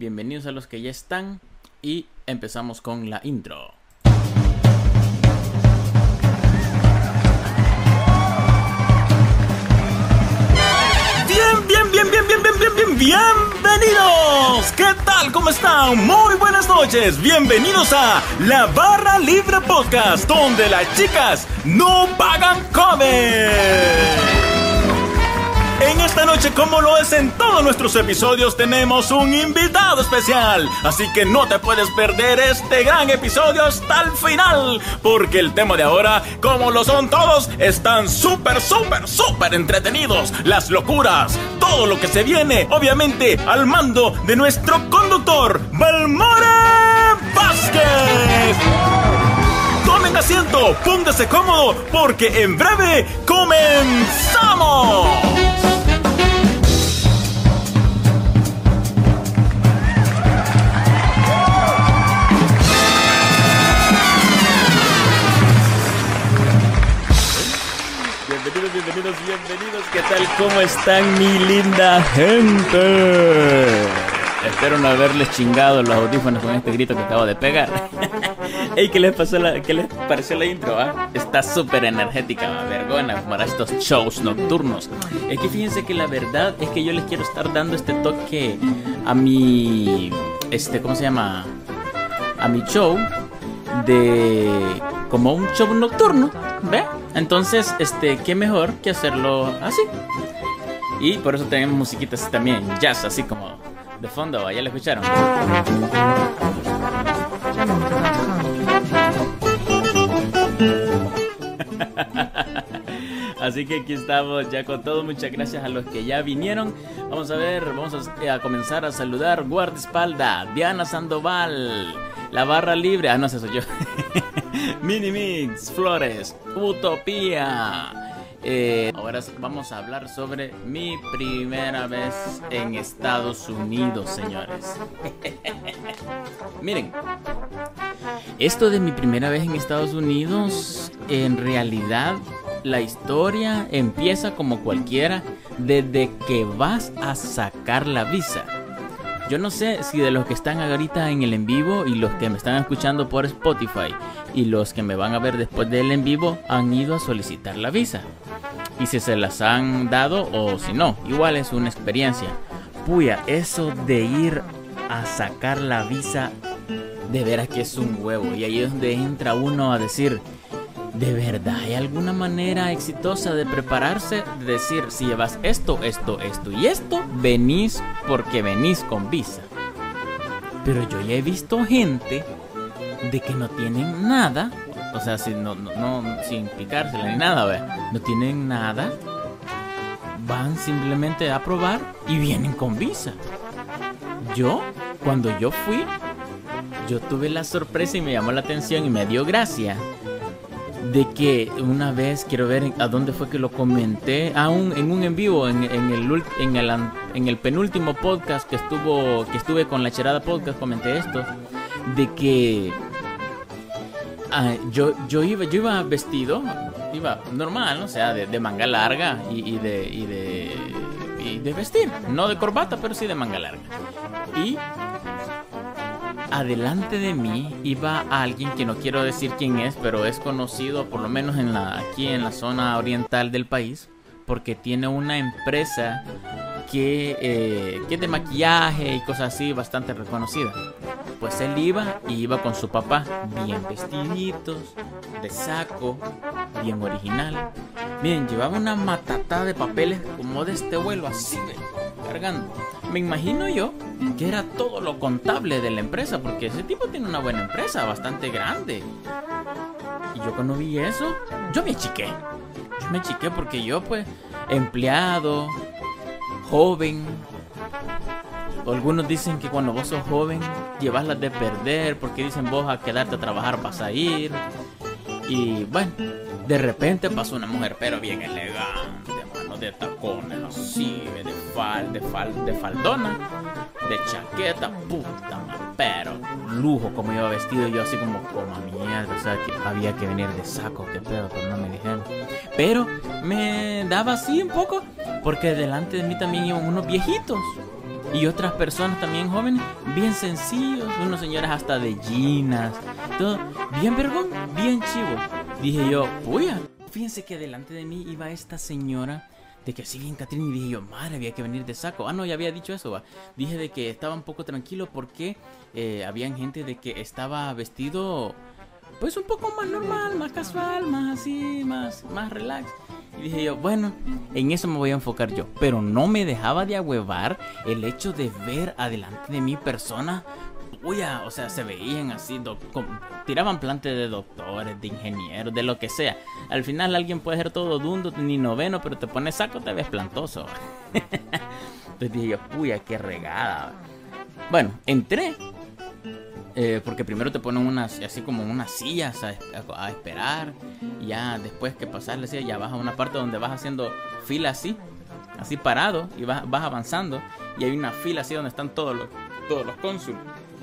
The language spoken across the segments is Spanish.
bienvenidos a los que ya están y empezamos con la intro. Bien, bien, bien, bien, bien, bien, bien, bien, bienvenidos. ¿Qué tal? ¿Cómo están? Muy buenas noches. Bienvenidos a La Barra Libre Podcast, donde las chicas no pagan comer. En esta noche, como lo es en todos nuestros episodios, tenemos un invitado especial. Así que no te puedes perder este gran episodio hasta el final. Porque el tema de ahora, como lo son todos, están súper, súper, súper entretenidos. Las locuras, todo lo que se viene, obviamente, al mando de nuestro conductor, Balmore Vázquez tomen asiento, póngase cómodo, porque en breve comenzamos. Bienvenidos. ¿Qué tal? ¿Cómo están mi linda gente? Espero no haberles chingado los audífonos con este grito que acabo de pegar. Ey, ¿qué les pasó qué les pareció la intro? Ah? Está súper energética, vergona, para estos shows nocturnos. Es que fíjense que la verdad es que yo les quiero estar dando este toque a mi, este, ¿cómo se llama? A mi show de como un show nocturno, ¿ve? Entonces, este, qué mejor que hacerlo así. Y por eso tenemos musiquitas también, jazz, así como de fondo, ya lo escucharon. Así que aquí estamos ya con todo. Muchas gracias a los que ya vinieron. Vamos a ver, vamos a, comenzar a saludar. Guardaespalda, Diana Sandoval, La Barra Libre. Ah, no, eso soy yo. Mini Mix, Flores, Utopía. Eh, ahora vamos a hablar sobre mi primera vez en Estados Unidos, señores. Miren, esto de mi primera vez en Estados Unidos, en realidad la historia empieza como cualquiera desde que vas a sacar la visa. Yo no sé si de los que están ahorita en el en vivo y los que me están escuchando por Spotify y los que me van a ver después del en vivo han ido a solicitar la visa. Y si se las han dado o si no, igual es una experiencia. Puya, eso de ir a sacar la visa, de veras que es un huevo. Y ahí es donde entra uno a decir, ¿De verdad hay alguna manera exitosa de prepararse? De decir, si llevas esto, esto, esto y esto, venís porque venís con visa. Pero yo ya he visto gente de que no tienen nada, o sea, no, sin picársela ni nada, ¿ve? no tienen nada, van simplemente a probar y vienen con visa. Yo, cuando yo fui, yo tuve la sorpresa y me llamó la atención y me dio gracia de que una vez quiero ver a dónde fue que lo comenté aún en un en vivo en, el en el en el penúltimo podcast que estuvo que estuve con la Cherada podcast comenté esto de que ah, yo yo iba yo iba vestido iba normal o sea de, manga larga y, de y de y de vestir no de corbata pero sí de manga larga. Y adelante de mí iba alguien que no quiero decir quién es, pero es conocido por lo menos aquí en la zona oriental del país, porque tiene una empresa que, eh, que de maquillaje y cosas así bastante reconocida. Pues él iba y iba con su papá, bien vestiditos, de saco, bien original. Miren, llevaba una matata de papeles como de este vuelo, así, cargando me imagino yo que era todo lo contable de la empresa, porque ese tipo tiene una buena empresa, bastante grande. Y yo cuando vi eso, yo me chiqué. Yo me chiqué porque yo pues, empleado, joven. Algunos dicen que cuando vos sos joven, llevas las de perder, porque dicen vos a quedarte a trabajar vas a ir. Y bueno, de repente pasó una mujer, pero bien elegante, mano de tacones, así, de fal, de fal, de faldona, de chaqueta, puta pero lujo como iba vestido yo así como como mierda, o sea que había que venir de saco, que pedo, pero no me dijeron. Pero me daba así un poco, porque delante de mí también iban unos viejitos, Y otras personas también jóvenes, bien sencillos, unos señores hasta de ginas, todo bien vergón, bien chivo. Dije yo, puya. Fíjense que delante de mí iba esta señora de que bien Catrín y dije yo, madre, había que venir de saco. Ah, no, ya había dicho eso, va. Dije de que estaba un poco tranquilo porque eh, habían gente de que estaba vestido pues un poco más normal, más casual, más así, más, más relax. Y dije yo, bueno, en eso me voy a enfocar yo. Pero no me dejaba de ahuevar el hecho de ver adelante de mi persona. Uy, o sea, se veían así, tiraban plantes de doctores, de ingenieros, de lo que sea. Al final alguien puede ser todo dundo, ni noveno, pero te pones saco, te ves plantoso. Entonces dije yo, puya, qué regada. Bueno, entré eh, porque primero te ponen unas, así como unas sillas a, esperar. Y ya después que pasas la ya vas a una parte donde vas haciendo fila así, así parado, y vas, vas avanzando. Y hay una fila así donde están todos los, todos los cónsules.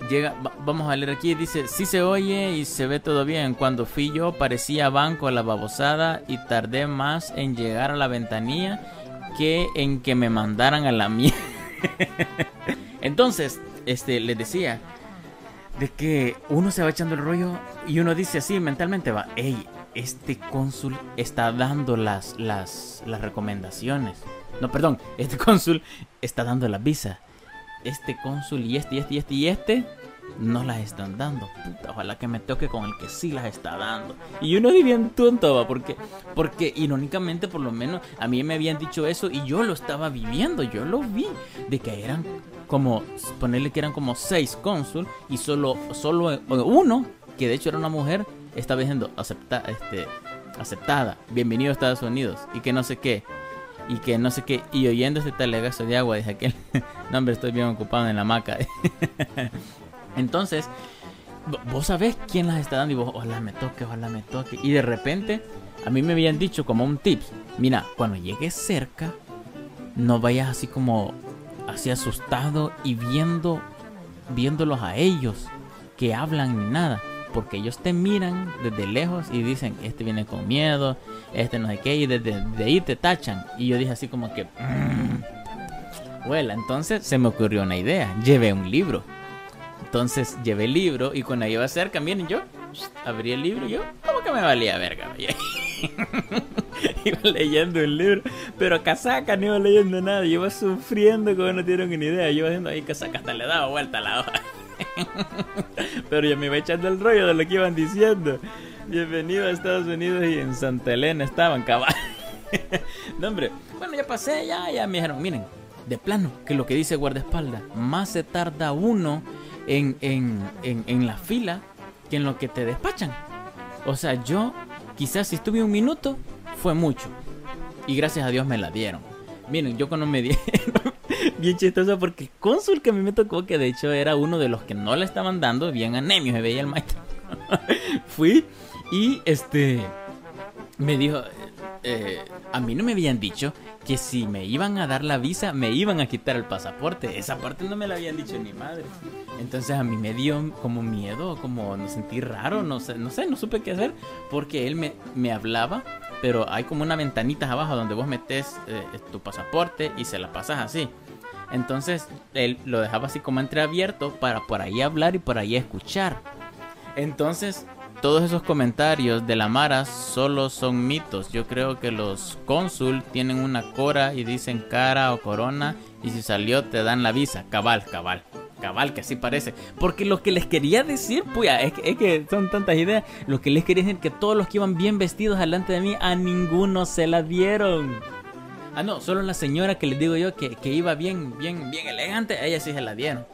Llega, vamos a leer aquí, dice, sí se oye y se ve todo bien. Cuando fui yo parecía banco a la babosada y tardé más en llegar a la ventanilla que en que me mandaran a la mía. Entonces, este, les decía, de que uno se va echando el rollo y uno dice así mentalmente, va, hey, este cónsul está dando las, las, las recomendaciones. No, perdón, este cónsul está dando la visa. Este cónsul y este y este y este y este no las están dando. Puta, ojalá que me toque con el que sí las está dando. Y uno di bien tonto, va, porque, porque irónicamente, por lo menos, a mí me habían dicho eso y yo lo estaba viviendo, yo lo vi, de que eran como, ponerle que eran como seis cónsul y solo, solo uno, que de hecho era una mujer, estaba diciendo acepta, este, aceptada, bienvenido a Estados Unidos y que no sé qué. Y que no sé qué, y oyendo este talegazo de agua, dije aquel, no hombre, estoy bien ocupado en la hamaca. Entonces, vos sabés quién las está dando y vos, ojalá me toque, ojalá me toque. Y de repente, a mí me habían dicho como un tips, mira, cuando llegues cerca, no vayas así como así asustado y viendo viéndolos a ellos que hablan ni nada, porque ellos te miran desde lejos y dicen, este viene con miedo, este no sé qué, y desde de ahí te tachan. Y yo dije así como que, mm". bueno, entonces se me ocurrió una idea, llevé un libro. Entonces llevé el libro y cuando iba cerca, miren, yo abrí el libro y yo, ¿cómo que me valía verga? iba leyendo el libro, pero casaca no iba leyendo nada, yo iba sufriendo como no tienen ni idea, yo iba haciendo ahí casaca hasta le daba vuelta a la hoja. pero yo me iba echando el rollo de lo que iban diciendo. Bienvenido a Estados Unidos y en Santa Elena estaban cabal. no hombre, bueno ya pasé, ya, ya me dijeron, miren, de plano, que lo que dice guardaespaldas, más se tarda uno en, en, en, en la fila que en lo que te despachan. O sea, yo quizás si estuve un minuto fue mucho. Y gracias a Dios me la dieron. Miren, yo cuando me dieron, bien chistoso porque el cónsul que a mí me tocó, que de hecho era uno de los que no le estaban dando, bien anemio, se veía el maestro. Fui y este me dijo, eh, a mí no me habían dicho que si me iban a dar la visa, me iban a quitar el pasaporte. Esa parte no me la habían dicho ni madre. Entonces a mí me dio como miedo, como no sentí raro, no sé, no sé, no supe qué hacer, porque él me, me hablaba, pero hay como una ventanita abajo donde vos metes eh, tu pasaporte y se la pasas así. Entonces él lo dejaba así como entreabierto para por ahí hablar y por ahí escuchar. Entonces todos esos comentarios de la Mara solo son mitos. Yo creo que los cónsul tienen una cora y dicen cara o corona y si salió te dan la visa. Cabal, cabal. Cabal, que así parece. Porque lo que les quería decir, pues, es que, es que son tantas ideas. Lo que les quería decir que todos los que iban bien vestidos delante de mí, a ninguno se la dieron. Ah, no, solo la señora que les digo yo que, que iba bien, bien, bien elegante, ella sí se la dieron.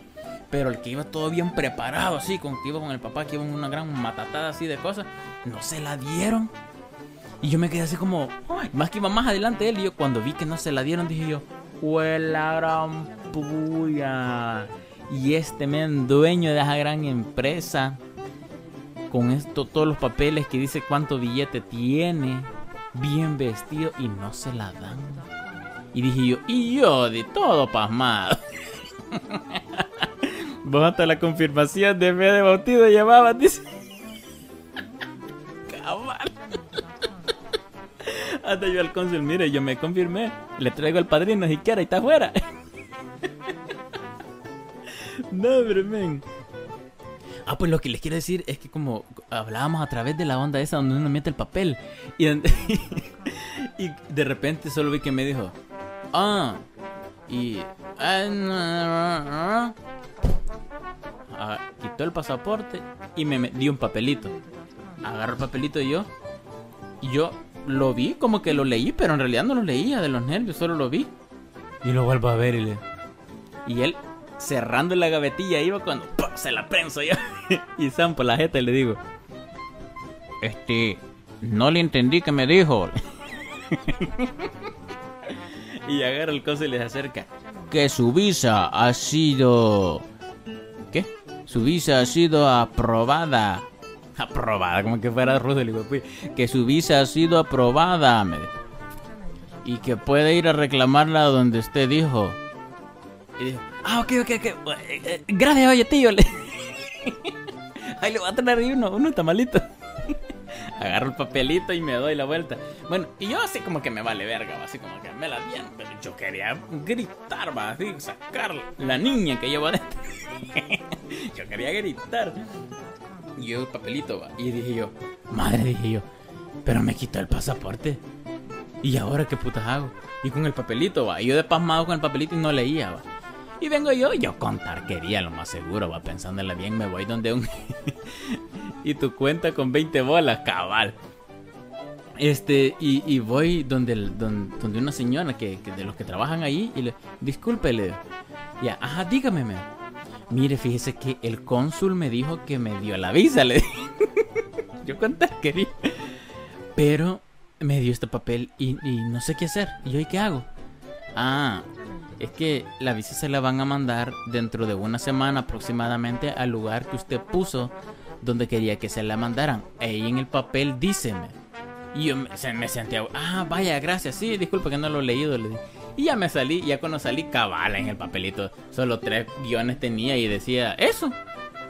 Pero el que iba todo bien preparado, así, con que iba con el papá, que iba una gran matatada así de cosas, no se la dieron. Y yo me quedé así como, más que iba más adelante él. Y yo cuando vi que no se la dieron, dije yo, la gran puya. Y este men, dueño de esa gran empresa, con esto, todos los papeles que dice cuánto billete tiene, bien vestido y no se la dan. Y dije yo, y yo de todo pasmado. Vos hasta la confirmación de fe de bautizo llevabas, dice. Cabal. Hasta yo al cónsul, mire, yo me confirmé. Le traigo al padrino si quiere y está afuera. no, hombre. Ah, pues lo que les quiero decir es que como hablábamos a través de la onda esa donde uno mete el papel y, y de repente solo vi que me dijo, ah, y... Ah, quitó el pasaporte y me, dio un papelito. Agarró el papelito y yo... Y yo lo vi, como que lo leí, pero en realidad no lo leía de los nervios, solo lo vi. Y lo vuelvo a ver y le... Y él cerrando la gavetilla iba cuando se la prenso yo. y zampo la jeta y le digo, este, no le entendí que me dijo. y agarra el coso y les acerca. Que su visa ha sido... ¿Qué? Su visa ha sido aprobada. Aprobada, como que fuera ruso. que su visa ha sido aprobada. Y que puede ir a reclamarla donde usted dijo. Y dijo, ah, ok, ok, ok. Eh, eh, gracias, oye, tío. Ahí le voy a traer uno, uno tamalito. Agarro el papelito y me doy la vuelta. Bueno, y yo así como que me vale verga, así como que me la bien, pero yo quería gritar, va, así, sacar la niña que llevo adentro. yo quería gritar. Y yo el papelito, va, y dije yo, madre, dije yo, pero me quitó el pasaporte. ¿Y ahora qué putas hago? Y con el papelito, va, y yo de pasmado con el papelito y no leía, va. Y vengo yo, yo contar quería lo más seguro, va pensándole bien, me voy donde un... y tu cuenta con 20 bolas, cabal. Este, y, voy donde, donde, una señora que, de los que trabajan ahí y le, disculpe, le ya, ajá, dígame, me. Mire, fíjese que el cónsul me dijo que me dio la visa, le Yo contar quería. Pero me dio este papel y, y no sé qué hacer. ¿Y yo y qué hago? Ah, es que la visa se la van a mandar dentro de una semana aproximadamente al lugar que usted puso donde quería que se la mandaran. Ahí en el papel díceme. Y yo me, me sentía, ah, vaya, gracias, sí, disculpe que no lo he leído. Le Y ya me salí, ya cuando salí, cabala en el papelito. Solo tres guiones tenía y decía eso.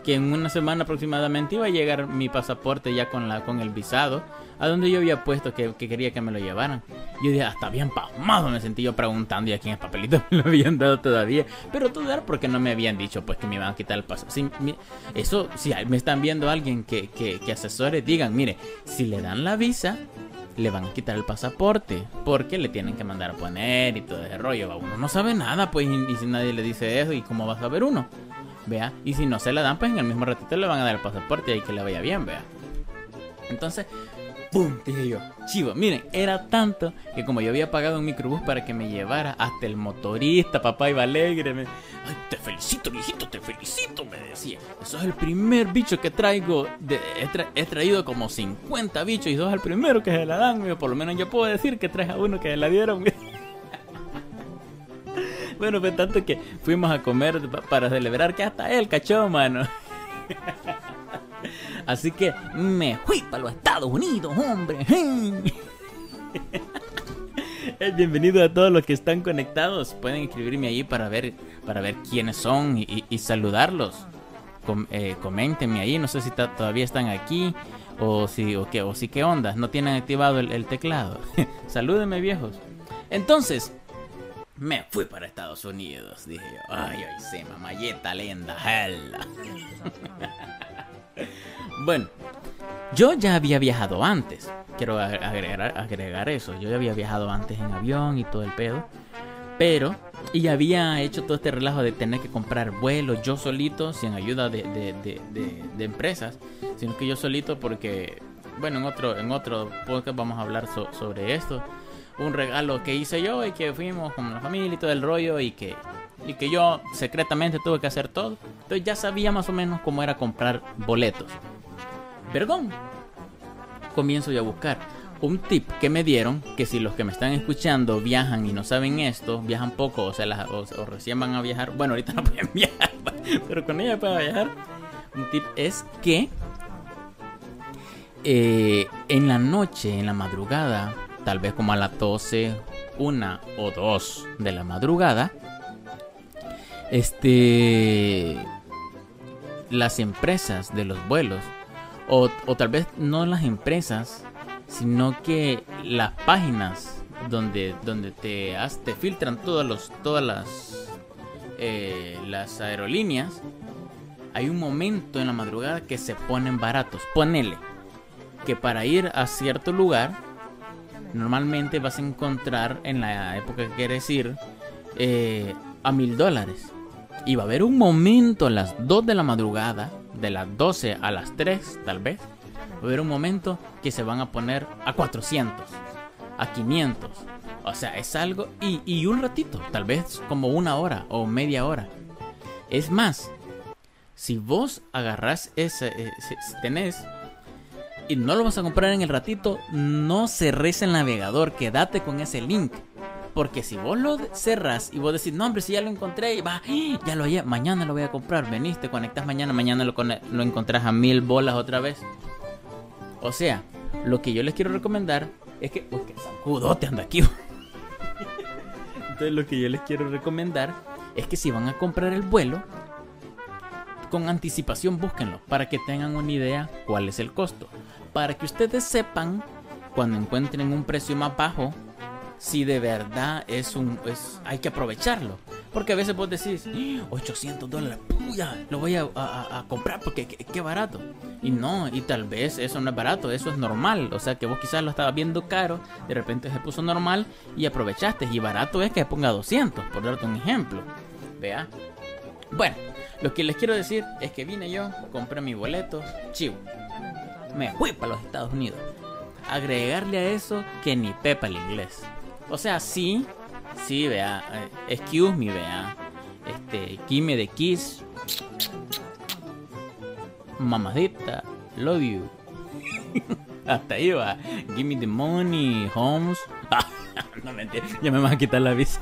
Que en una semana aproximadamente iba a llegar mi pasaporte ya con, la, con el visado a donde yo había puesto que, quería que me lo llevaran. Yo dije, hasta bien pasmado me sentí yo preguntando y aquí en el papelito me lo habían dado todavía. Pero era porque no me habían dicho pues que me iban a quitar el paso. eso, si me están viendo alguien que, que, que asesore, digan, mire, si le dan la visa, le van a quitar el pasaporte porque le tienen que mandar a poner y todo ese rollo. Uno no sabe nada, pues, y, si nadie le dice eso, ¿y cómo va a saber uno? Vea, y si no se la dan, pues en el mismo ratito le van a dar el pasaporte y que le vaya bien, vea. Entonces, ¡Pum! Dije yo, chivo, miren, era tanto que como yo había pagado un microbús para que me llevara hasta el motorista, papá iba alegre, me, ay, te felicito, viejito, te felicito, me decía. Eso es el primer bicho que traigo, de, he, traído como 50 bichos y sos el primero que se la dan, por lo menos yo puedo decir que traes a uno que se la dieron. bueno, fue tanto que fuimos a comer para celebrar que hasta él cachó, mano. Así que me fui para los Estados Unidos, hombre. Bienvenido a todos los que están conectados. Pueden escribirme ahí para ver, para ver quiénes son y, saludarlos. Eh, coméntenme ahí. No sé si todavía están aquí o si, qué, o si qué onda. No tienen activado el, teclado. Salúdenme, viejos. Entonces, me fui para Estados Unidos. Dije ay, ay, se mamayeta lenda, hella. Bueno, yo ya había viajado antes. Quiero agregar, eso. Yo ya había viajado antes en avión y todo el pedo. Pero, y había hecho todo este relajo de tener que comprar vuelos yo solito, sin ayuda de, de, empresas, sino que yo solito porque, bueno, en otro, en otro podcast vamos a hablar sobre esto. Un regalo que hice yo y que fuimos con la familia y todo el rollo y que, y que yo secretamente tuve que hacer todo. Entonces ya sabía más o menos cómo era comprar boletos. Vergón. Comienzo yo a buscar un tip que me dieron, que si los que me están escuchando viajan y no saben esto, viajan poco o, sea, o, recién van a viajar, bueno, ahorita no pueden viajar, pero con ella pueden viajar, un tip es que eh, en la noche, en la madrugada, tal vez como a las 12, una o dos de la madrugada, este, las empresas de los vuelos o, tal vez no las empresas, sino que las páginas donde, donde te, te filtran todos los, todas las, eh, las aerolíneas, hay un momento en la madrugada que se ponen baratos. Ponele que para ir a cierto lugar, normalmente vas a encontrar en la época que quieres ir eh, a mil dólares. Y va a haber un momento a las 2 de la madrugada, de las 12 a las 3 tal vez, va a haber un momento que se van a poner a 400, a 500. O sea, es algo... Y, y un ratito, tal vez como una hora o media hora. Es más, si vos agarrás ese, eh, si, tenés y no lo vas a comprar en el ratito, no cerres el navegador, quédate con ese link. Porque si vos lo cerras y vos decís, no, hombre, si ya lo encontré, y va, ya lo hallé, mañana lo voy a comprar, veniste, conectas mañana, mañana lo, lo encontrás a mil bolas otra vez. O sea, lo que yo les quiero recomendar es que, uy, que sacudote anda aquí. Entonces, lo que yo les quiero recomendar es que si van a comprar el vuelo, con anticipación búsquenlo para que tengan una idea cuál es el costo. Para que ustedes sepan cuando encuentren un precio más bajo si de verdad es un es, hay que aprovecharlo. Porque a veces vos decís, 800 dólares, puya, lo voy a, comprar porque qué, barato. Y no, y tal vez eso no es barato, eso es normal. O sea que vos quizás lo estabas viendo caro, de repente se puso normal y aprovechaste. Y barato es que ponga 200, por darte un ejemplo. Vea. Bueno, lo que les quiero decir es que vine yo, compré mi boleto, chivo. Me fui para los Estados Unidos. Agregarle a eso que ni pepa el inglés. O sea, sí, sí, vea. Eh, excuse me, vea. Este, Gimme de Kiss. Mamadita, love you. Hasta ahí va. Give me the money, Holmes. no mentira, ya me van a quitar la visa.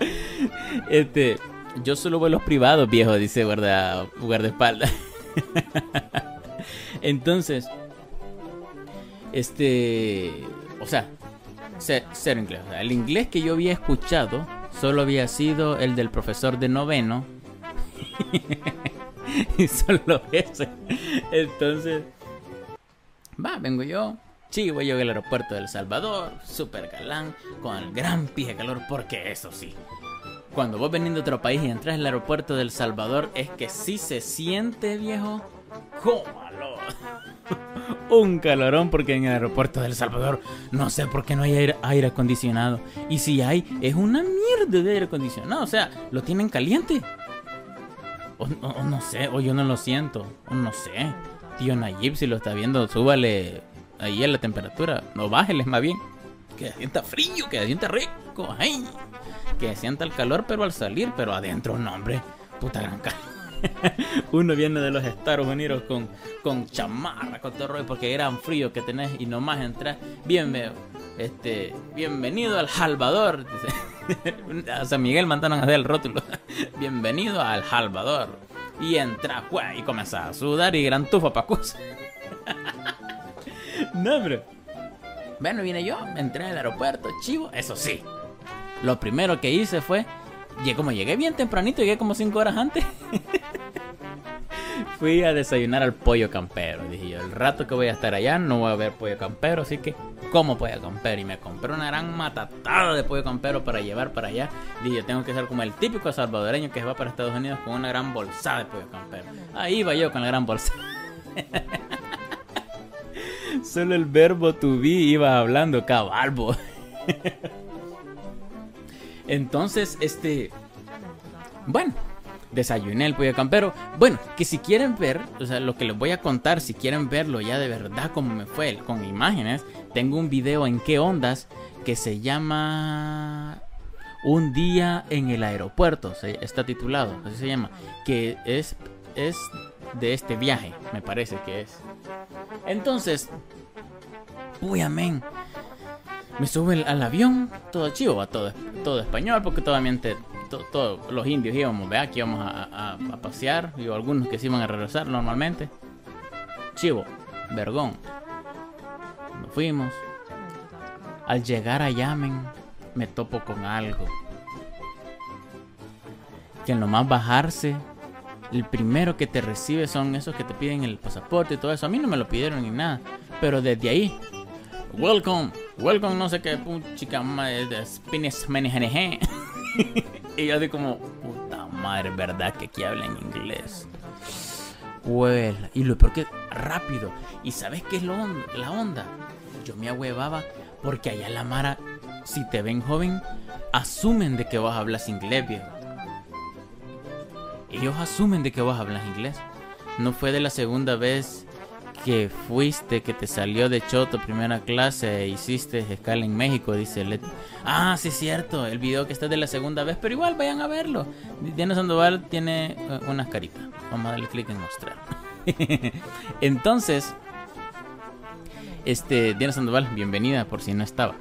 este, yo solo vuelos privados, viejo, dice guarda, guardaespaldas. Entonces, este, o sea, ser, inglés. el inglés que yo había escuchado solo había sido el del profesor de noveno. y solo ese. Entonces, va, vengo yo. Sí, voy yo al aeropuerto de El Salvador, super galán, con el gran pie de calor, porque eso sí, cuando vos venís de otro país y entras al aeropuerto del Salvador, es que sí se siente, viejo, cómalo. un calorón porque en el aeropuerto del Salvador no sé por qué no hay aire, acondicionado. Y si hay, es una mierda de aire acondicionado. O sea, lo tienen caliente. O, no sé, o yo no lo siento. O no sé. Tío Nayib, si lo está viendo, súbale ahí a la temperatura. No bájeles más bien. Que sienta frío, que sienta rico. Ay. Que sienta el calor, pero al salir, pero adentro, no, hombre. Puta gran calor. Uno viene de los Estados Unidos con, con chamarra, con todo rollo, porque era un frío que tenés y nomás entras. Bien, este, bienvenido al Salvador. San Miguel mandaron a hacer el rótulo. bienvenido al Salvador. Y entra, y comienza a sudar y gran tufa pa' no, pero. Bueno, vine yo, entré al aeropuerto, chivo, eso sí. Lo primero que hice fue como llegué bien tempranito, llegué como 5 horas antes. Fui a desayunar al pollo campero. Dije yo, el rato que voy a estar allá no voy a ver pollo campero, así que como pollo campero. Y me compré una gran matatada de pollo campero para llevar para allá. Dije, tengo que ser como el típico salvadoreño que va para Estados Unidos con una gran bolsa de pollo campero. Ahí iba yo con la gran bolsa. Solo el verbo to be iba hablando cabalbo. Entonces, este. Bueno, desayuné el pollo campero. Bueno, que si quieren ver, o sea, lo que les voy a contar, si quieren verlo ya de verdad como me fue, con imágenes, tengo un video en qué ondas que se llama Un día en el aeropuerto, está titulado, así se llama, que es, es de este viaje, me parece que es. Entonces, uy, amén me sube al avión, todo chivo, todo, todo español, porque totalmente todos los indios íbamos, vea, que íbamos a, pasear, y algunos que se iban a regresar normalmente. Chivo, vergón. Nos fuimos. Al llegar a Yamen, me topo con algo. Que en lo más bajarse, el primero que te recibe son esos que te piden el pasaporte y todo eso. A mí no me lo pidieron ni nada. Pero desde ahí, welcome welcome no sé qué chica de spines y yo así como puta madre, ¿verdad que aquí hablan inglés? Well, y lo peor que rápido. ¿Y sabes qué es lo, la onda? Yo me ahuevaba porque allá la Mara, si te ven joven, asumen de que vos hablas inglés, viejo. Ellos asumen de que vos hablas inglés. No fue de la segunda vez que fuiste, que te salió de Choto primera clase e hiciste escala en México, dice Leti. Ah, sí es cierto, el video que está de la segunda vez, pero igual vayan a verlo. Diana Sandoval tiene eh, unas caritas. Vamos a darle clic en mostrar. Entonces, este, Diana Sandoval, bienvenida por si no estaba.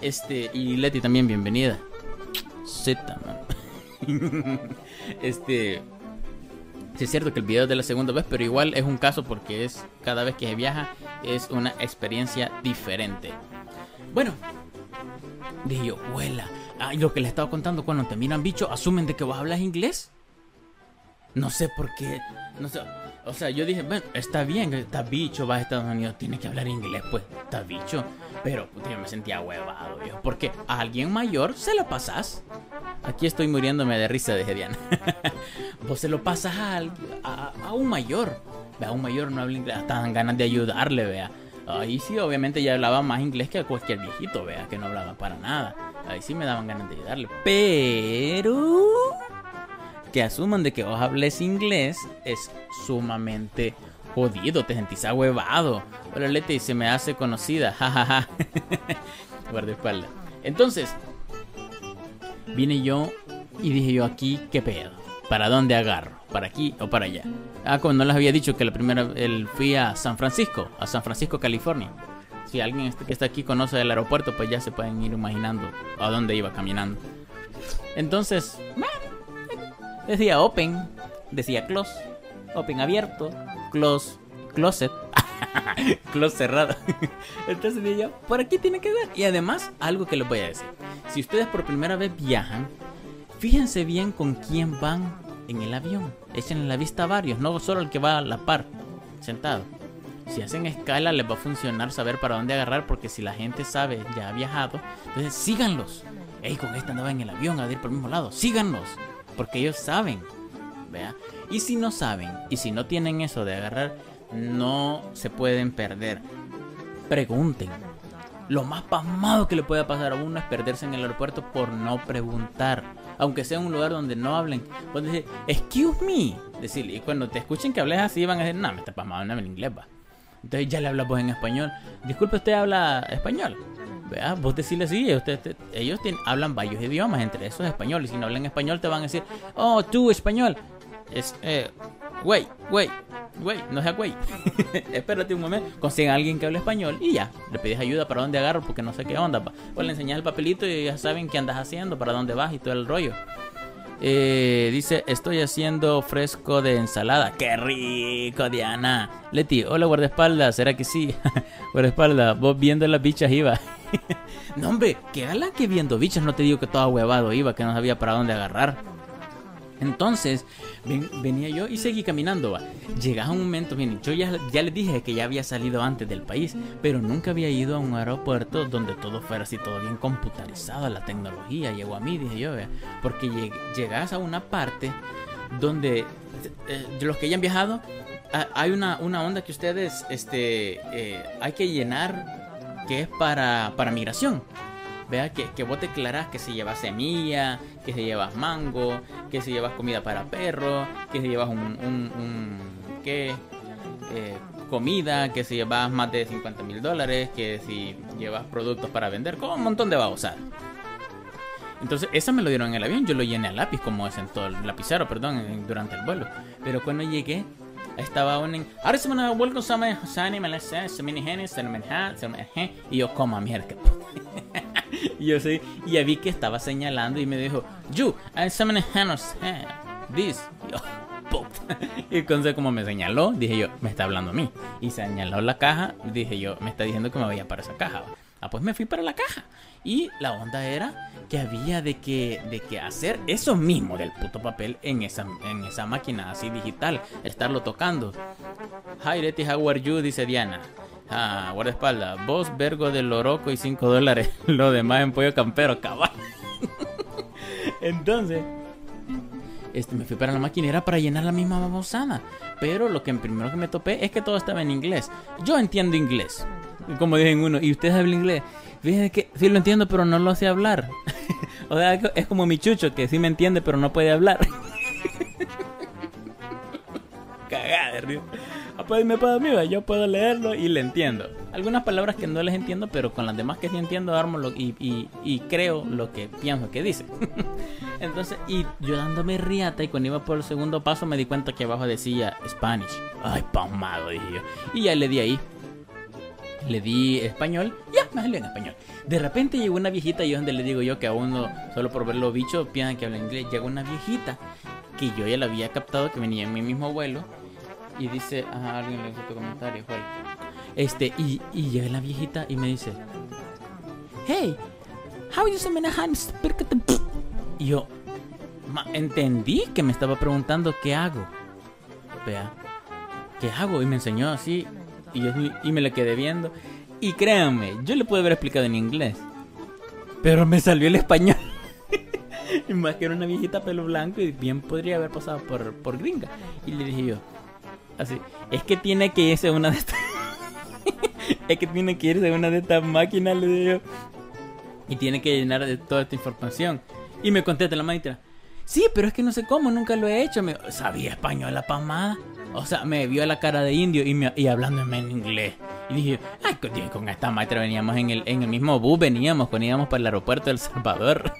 Este, y Leti también, bienvenida. Z, man. este, Sí es cierto que el video es de la segunda vez, pero igual es un caso porque es cada vez que se viaja es una experiencia diferente. Bueno, dije yo, huela. Ah, lo que le estaba contando, cuando te miran bicho, asumen de que vos hablas inglés. No sé por qué. No sé. O sea, yo dije, bueno, está bien, está bicho, vas a Estados Unidos, tiene que hablar inglés, pues, está bicho. Pero yo me sentía huevado, viejo. Porque a alguien mayor se lo pasas. Aquí estoy muriéndome de risa, dije Diana. Vos se lo pasas a, a, un mayor. Vea, un mayor no habla inglés, hasta dan ganas de ayudarle, vea. Ahí sí, obviamente ya hablaba más inglés que cualquier viejito, vea, que no hablaba para nada. Ahí sí me daban ganas de ayudarle. Pero que asuman de que vos hables inglés es sumamente jodido, te sentís ahuevado. Hola Leti, se me hace conocida, jajaja. Guardaespaldas. Entonces, vine yo y dije yo aquí, ¿qué pedo? ¿Para dónde agarro? ¿Para aquí o para allá? Ah, como no les había dicho que la primera el fui a San Francisco, a San Francisco, California. Si alguien que está aquí conoce el aeropuerto, pues ya se pueden ir imaginando a dónde iba caminando. Entonces, decía open, decía close, open abierto, close, closet, close cerrado. Entonces dije yo, por aquí tiene que ver. Y además, algo que les voy a decir. Si ustedes por primera vez viajan, fíjense bien con quién van en el avión. Echen la vista a varios, no solo el que va a la par, sentado. Si hacen escala les va a funcionar saber para dónde agarrar porque si la gente sabe, ya ha viajado, entonces síganlos. Ey, con esta va en el avión a ir por el mismo lado, síganlos, porque ellos saben. ¿vea? Y si no saben, y si no tienen eso de agarrar, no se pueden perder. Pregunten. Lo más pasmado que le pueda pasar a uno es perderse en el aeropuerto por no preguntar. Aunque sea un lugar donde no hablen. Pueden decir, excuse me. Decirle, y cuando te escuchen que hables así, van a decir, no, me está pasmado, no en inglés, va. Entonces ya le hablamos en español. Disculpe, ¿usted habla español? Vea, vos decirle así, usted, ellos hablan varios idiomas, entre esos español. Y si no hablan español, te van a decir, oh, tú español. Es, eh, güey, güey, güey, no sea güey. Espérate un momento, consigue a alguien que hable español y ya. Le pides ayuda para dónde agarro porque no sé qué onda. Pues le enseñas el papelito y ya saben qué andas haciendo, para dónde vas y todo el rollo. Eh, dice, estoy haciendo fresco de ensalada. ¡Qué rico, Diana! Leti, hola guardaespaldas, ¿será que sí? guardaespaldas, vos viendo las bichas iba. no, hombre, que ala que viendo bichas, no te digo que todo huevado iba, que no sabía para dónde agarrar. Entonces, venía yo y seguí caminando. Va. Llegaba un momento, miren, yo ya, les dije que ya había salido antes del país, pero nunca había ido a un aeropuerto donde todo fuera así, todo bien computarizado, la tecnología llegó a mí, dije yo, porque llegas a una parte donde eh, los que hayan viajado, hay una, una onda que ustedes este, eh, hay que llenar que es para, para migración. Vea que, que vos declarás que si llevas semilla, que si llevas mango, que si llevas comida para perro, que si llevas un, ¿qué? Eh, comida, que si llevas más de 50 mil dólares, que si llevas productos para vender, con un montón de Entonces, esa me lo dieron en el avión, yo lo llené a lápiz, como es en todo el lapicero, perdón, durante el vuelo. Pero cuando llegué, estaba un ahora se me vuelvo y yo como mierda y yo sí y ya vi que estaba señalando y me dijo you I'm this y entonces como me señaló dije yo me está hablando a mí y señaló la caja dije yo me está diciendo que me vaya para esa caja ah pues me fui para la caja y la onda era que había de que, de que hacer eso mismo del puto papel en esa, en esa máquina así digital, estarlo tocando. Hi Leti, how are you? Dice Diana. Ah, guardaespaldas. Vos, vergo de Loroco y 5 dólares. Lo demás en pollo campero, cabal. Entonces, este, me fui para la máquina y era para llenar la misma babosada. Pero lo que primero que me topé es que todo estaba en inglés. Yo entiendo inglés. Como dicen uno, ¿y usted habla inglés? Fíjense que sí lo entiendo, pero no lo sé hablar. o sea, es como mi chucho, que sí me entiende, pero no puede hablar. Cagada río. Ah, pues me puedo, amigo, yo puedo leerlo y le entiendo. Algunas palabras que no les entiendo, pero con las demás que sí entiendo, armo lo, y, y, y creo lo que pienso que dice. Entonces, y yo dándome riata, y cuando iba por el segundo paso me di cuenta que abajo decía Spanish. Ay, palmado, dije yo. Y ya le di ahí le di español, ya, me salió en español. De repente llegó una viejita y yo donde le digo yo que a uno, solo por verlo bicho, piensan que habla inglés. Llegó una viejita que yo ya la había captado, que venía en mi mismo vuelo. Y dice, ah, alguien le hizo tu comentario, fue. Este, y, y llega la viejita y me dice, Hey, how you Y yo, entendí que me estaba preguntando qué hago. Vea, ¿qué hago? Y me enseñó así y, me le quedé viendo. Y créanme, yo le pude haber explicado en inglés. Pero me salió el español. y más que era una viejita pelo blanco y bien podría haber pasado por, por gringa. Y le dije yo, así, es que tiene que irse una de estas... es que tiene que irse una de estas máquinas, le dije yo. Y tiene que llenar de toda esta información. Y me contesta la maestra, sí, pero es que no sé cómo, nunca lo he hecho. ¿Sabía español la palmada? O sea, me vio la cara de indio y, me, y hablándome en inglés. Y dije, ay, con esta maestra veníamos en el, en el mismo bus, veníamos cuando íbamos para el aeropuerto de El Salvador.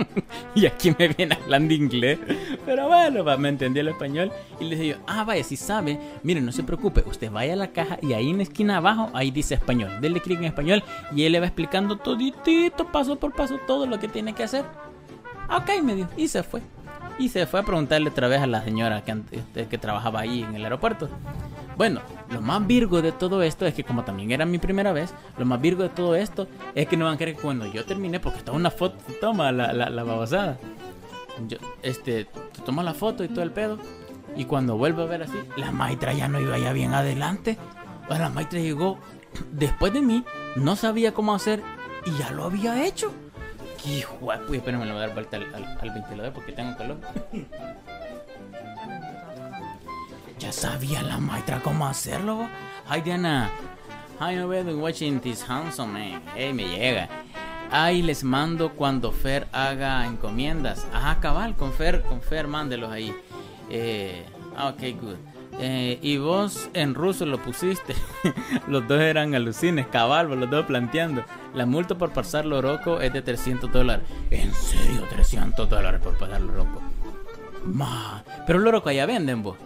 y aquí me viene hablando inglés. Pero bueno, me entendí el español. Y le dije yo, ah, vaya, si sabe, mire, no se preocupe, usted vaya a la caja y ahí en la esquina abajo, ahí dice español. Dele clic en español y él le va explicando toditito, paso por paso, todo lo que tiene que hacer. Ok, me dijo, y se fue y se fue a preguntarle otra vez a la señora que, este, que trabajaba ahí en el aeropuerto. Bueno, lo más virgo de todo esto es que como también era mi primera vez, lo más virgo de todo esto es que no van a creer que cuando yo terminé, porque estaba una foto, toma la, la, babosada. Yo, este, toma la foto y todo el pedo. Y cuando vuelvo a ver así, la maestra ya no iba ya bien adelante. la maestra llegó después de mí, no sabía cómo hacer y ya lo había hecho. Hijo, uy, espérame, le voy a dar vuelta al, ventilador porque tengo calor. ya sabía la maestra cómo hacerlo. Hi Diana. Hi, been watching this handsome man. Hey, me llega. Ahí les mando cuando Fer haga encomiendas. Ajá, cabal, con Fer, con Fer, mándelos ahí. Eh, ah, ok, good. Eh, y vos en ruso lo pusiste. los dos eran alucines, cabal, los dos planteando. La multa por pasar lo roco es de 300 dólares. ¿En serio 300 dólares por pasar lo roco? Ma, pero el loco allá venden, vos.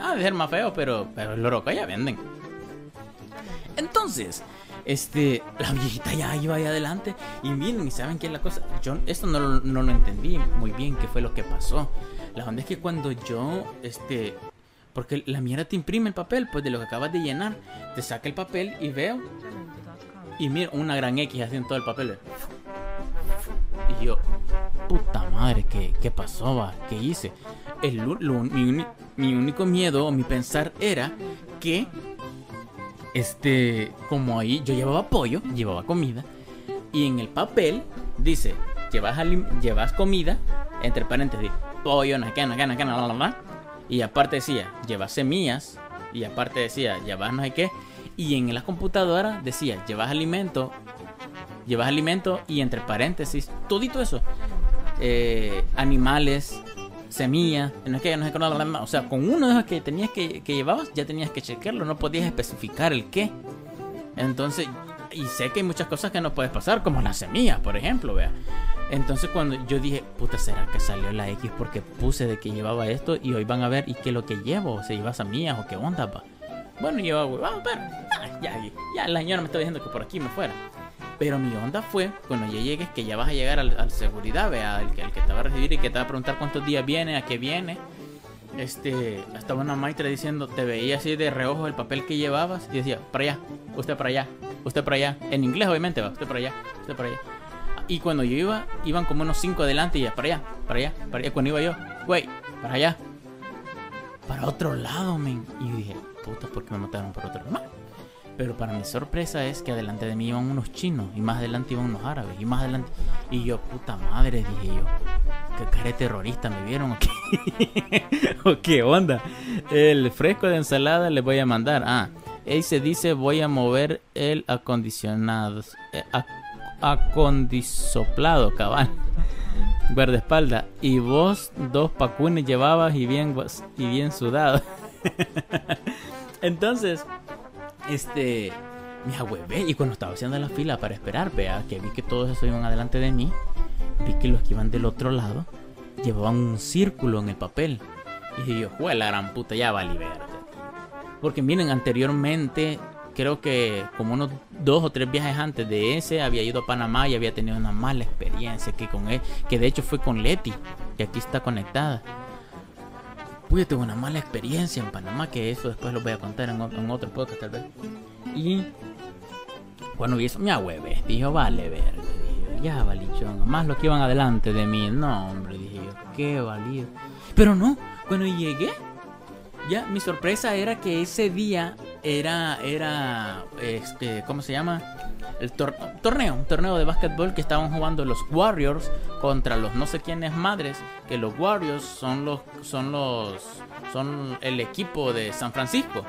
Ah, de ser más feo, pero, pero el loco allá venden. Entonces, este, la viejita ya iba ahí adelante. Y miren, ¿y saben qué es la cosa? Yo esto no, no lo entendí muy bien qué fue lo que pasó. La onda es que cuando yo, este, porque la mierda te imprime el papel, pues de lo que acabas de llenar. Te saca el papel y veo. Y mira, una gran X haciendo todo el papel. Y yo, puta madre, ¿qué, qué pasó? Va? ¿Qué hice? El, mi, mi, único miedo mi pensar era que, este, como ahí yo llevaba pollo, llevaba comida, y en el papel dice, llevas, llevas comida, entre paréntesis, pollo, no, no, no, y aparte decía, llevas semillas. Y aparte decía, llevas no sé qué. Y en la computadora decía, llevas alimento. Llevas alimento y entre paréntesis, todito eso. Eh, animales, semillas, no es que no sé O sea, con uno de esos que tenías que, que llevabas, ya tenías que chequearlo, no podías especificar el qué. Entonces, y sé que hay muchas cosas que no puedes pasar, como las semillas, por ejemplo, vea. Entonces cuando yo dije, puta, ¿será que salió la X porque puse de que llevaba esto y hoy van a ver y qué lo que llevo? ¿Se llevas a mías o qué onda, pa? Bueno, yo, vamos a ver. Ah, ya, ya la señora me está diciendo que por aquí me fuera. Pero mi onda fue, cuando ya llegues, que ya vas a llegar al, seguridad, vea, al, que te va a recibir y que te va a preguntar cuántos días viene, a qué viene. Este, estaba una maestra diciendo, te veía así de reojo el papel que llevabas y decía, para allá, usted para allá, usted para allá. En inglés, obviamente, va, usted para allá, usted para allá. Y cuando yo iba, iban como unos cinco adelante y ya, para allá, para allá, para allá. Cuando iba yo, güey, para allá. Para otro lado, men. Y yo dije, puta, ¿por qué me mataron por otro lado? Pero para mi sorpresa es que adelante de mí iban unos chinos y más adelante iban unos árabes y más adelante. Y yo, puta madre, dije yo, ¿Qué cara terrorista me vieron? ¿O qué? ¿O qué onda? El fresco de ensalada le voy a mandar. Ah, ahí se dice voy a mover el acondicionado. Eh, acondisoplado, cabal. espalda Y vos dos pacunes llevabas y bien, y bien sudado. Entonces, este, me ahuevé y cuando estaba haciendo la fila para esperar, vea, que vi que todos esos iban adelante de mí, vi que los que iban del otro lado llevaban un círculo en el papel. Y dije yo, fue la gran puta, ya va verte. Porque miren, anteriormente, creo que como unos dos o tres viajes antes de ese, había ido a Panamá y había tenido una mala experiencia que con él, que de hecho fue con Leti, que aquí está conectada. Pude tuve una mala experiencia en Panamá, que eso después lo voy a contar en, en otro podcast tal vez. Y cuando vi eso, me ahueve. Dijo, vale. Dije, ya, valichón. Más los que iban adelante de mí. No, hombre, dije yo, qué valido. Pero no, cuando llegué, ya mi sorpresa era que ese día era, era, este, ¿cómo se llama? El torneo, un torneo de básquetbol que estaban jugando los Warriors contra los no sé quiénes madres, que los Warriors son los, son los, son el equipo de San Francisco.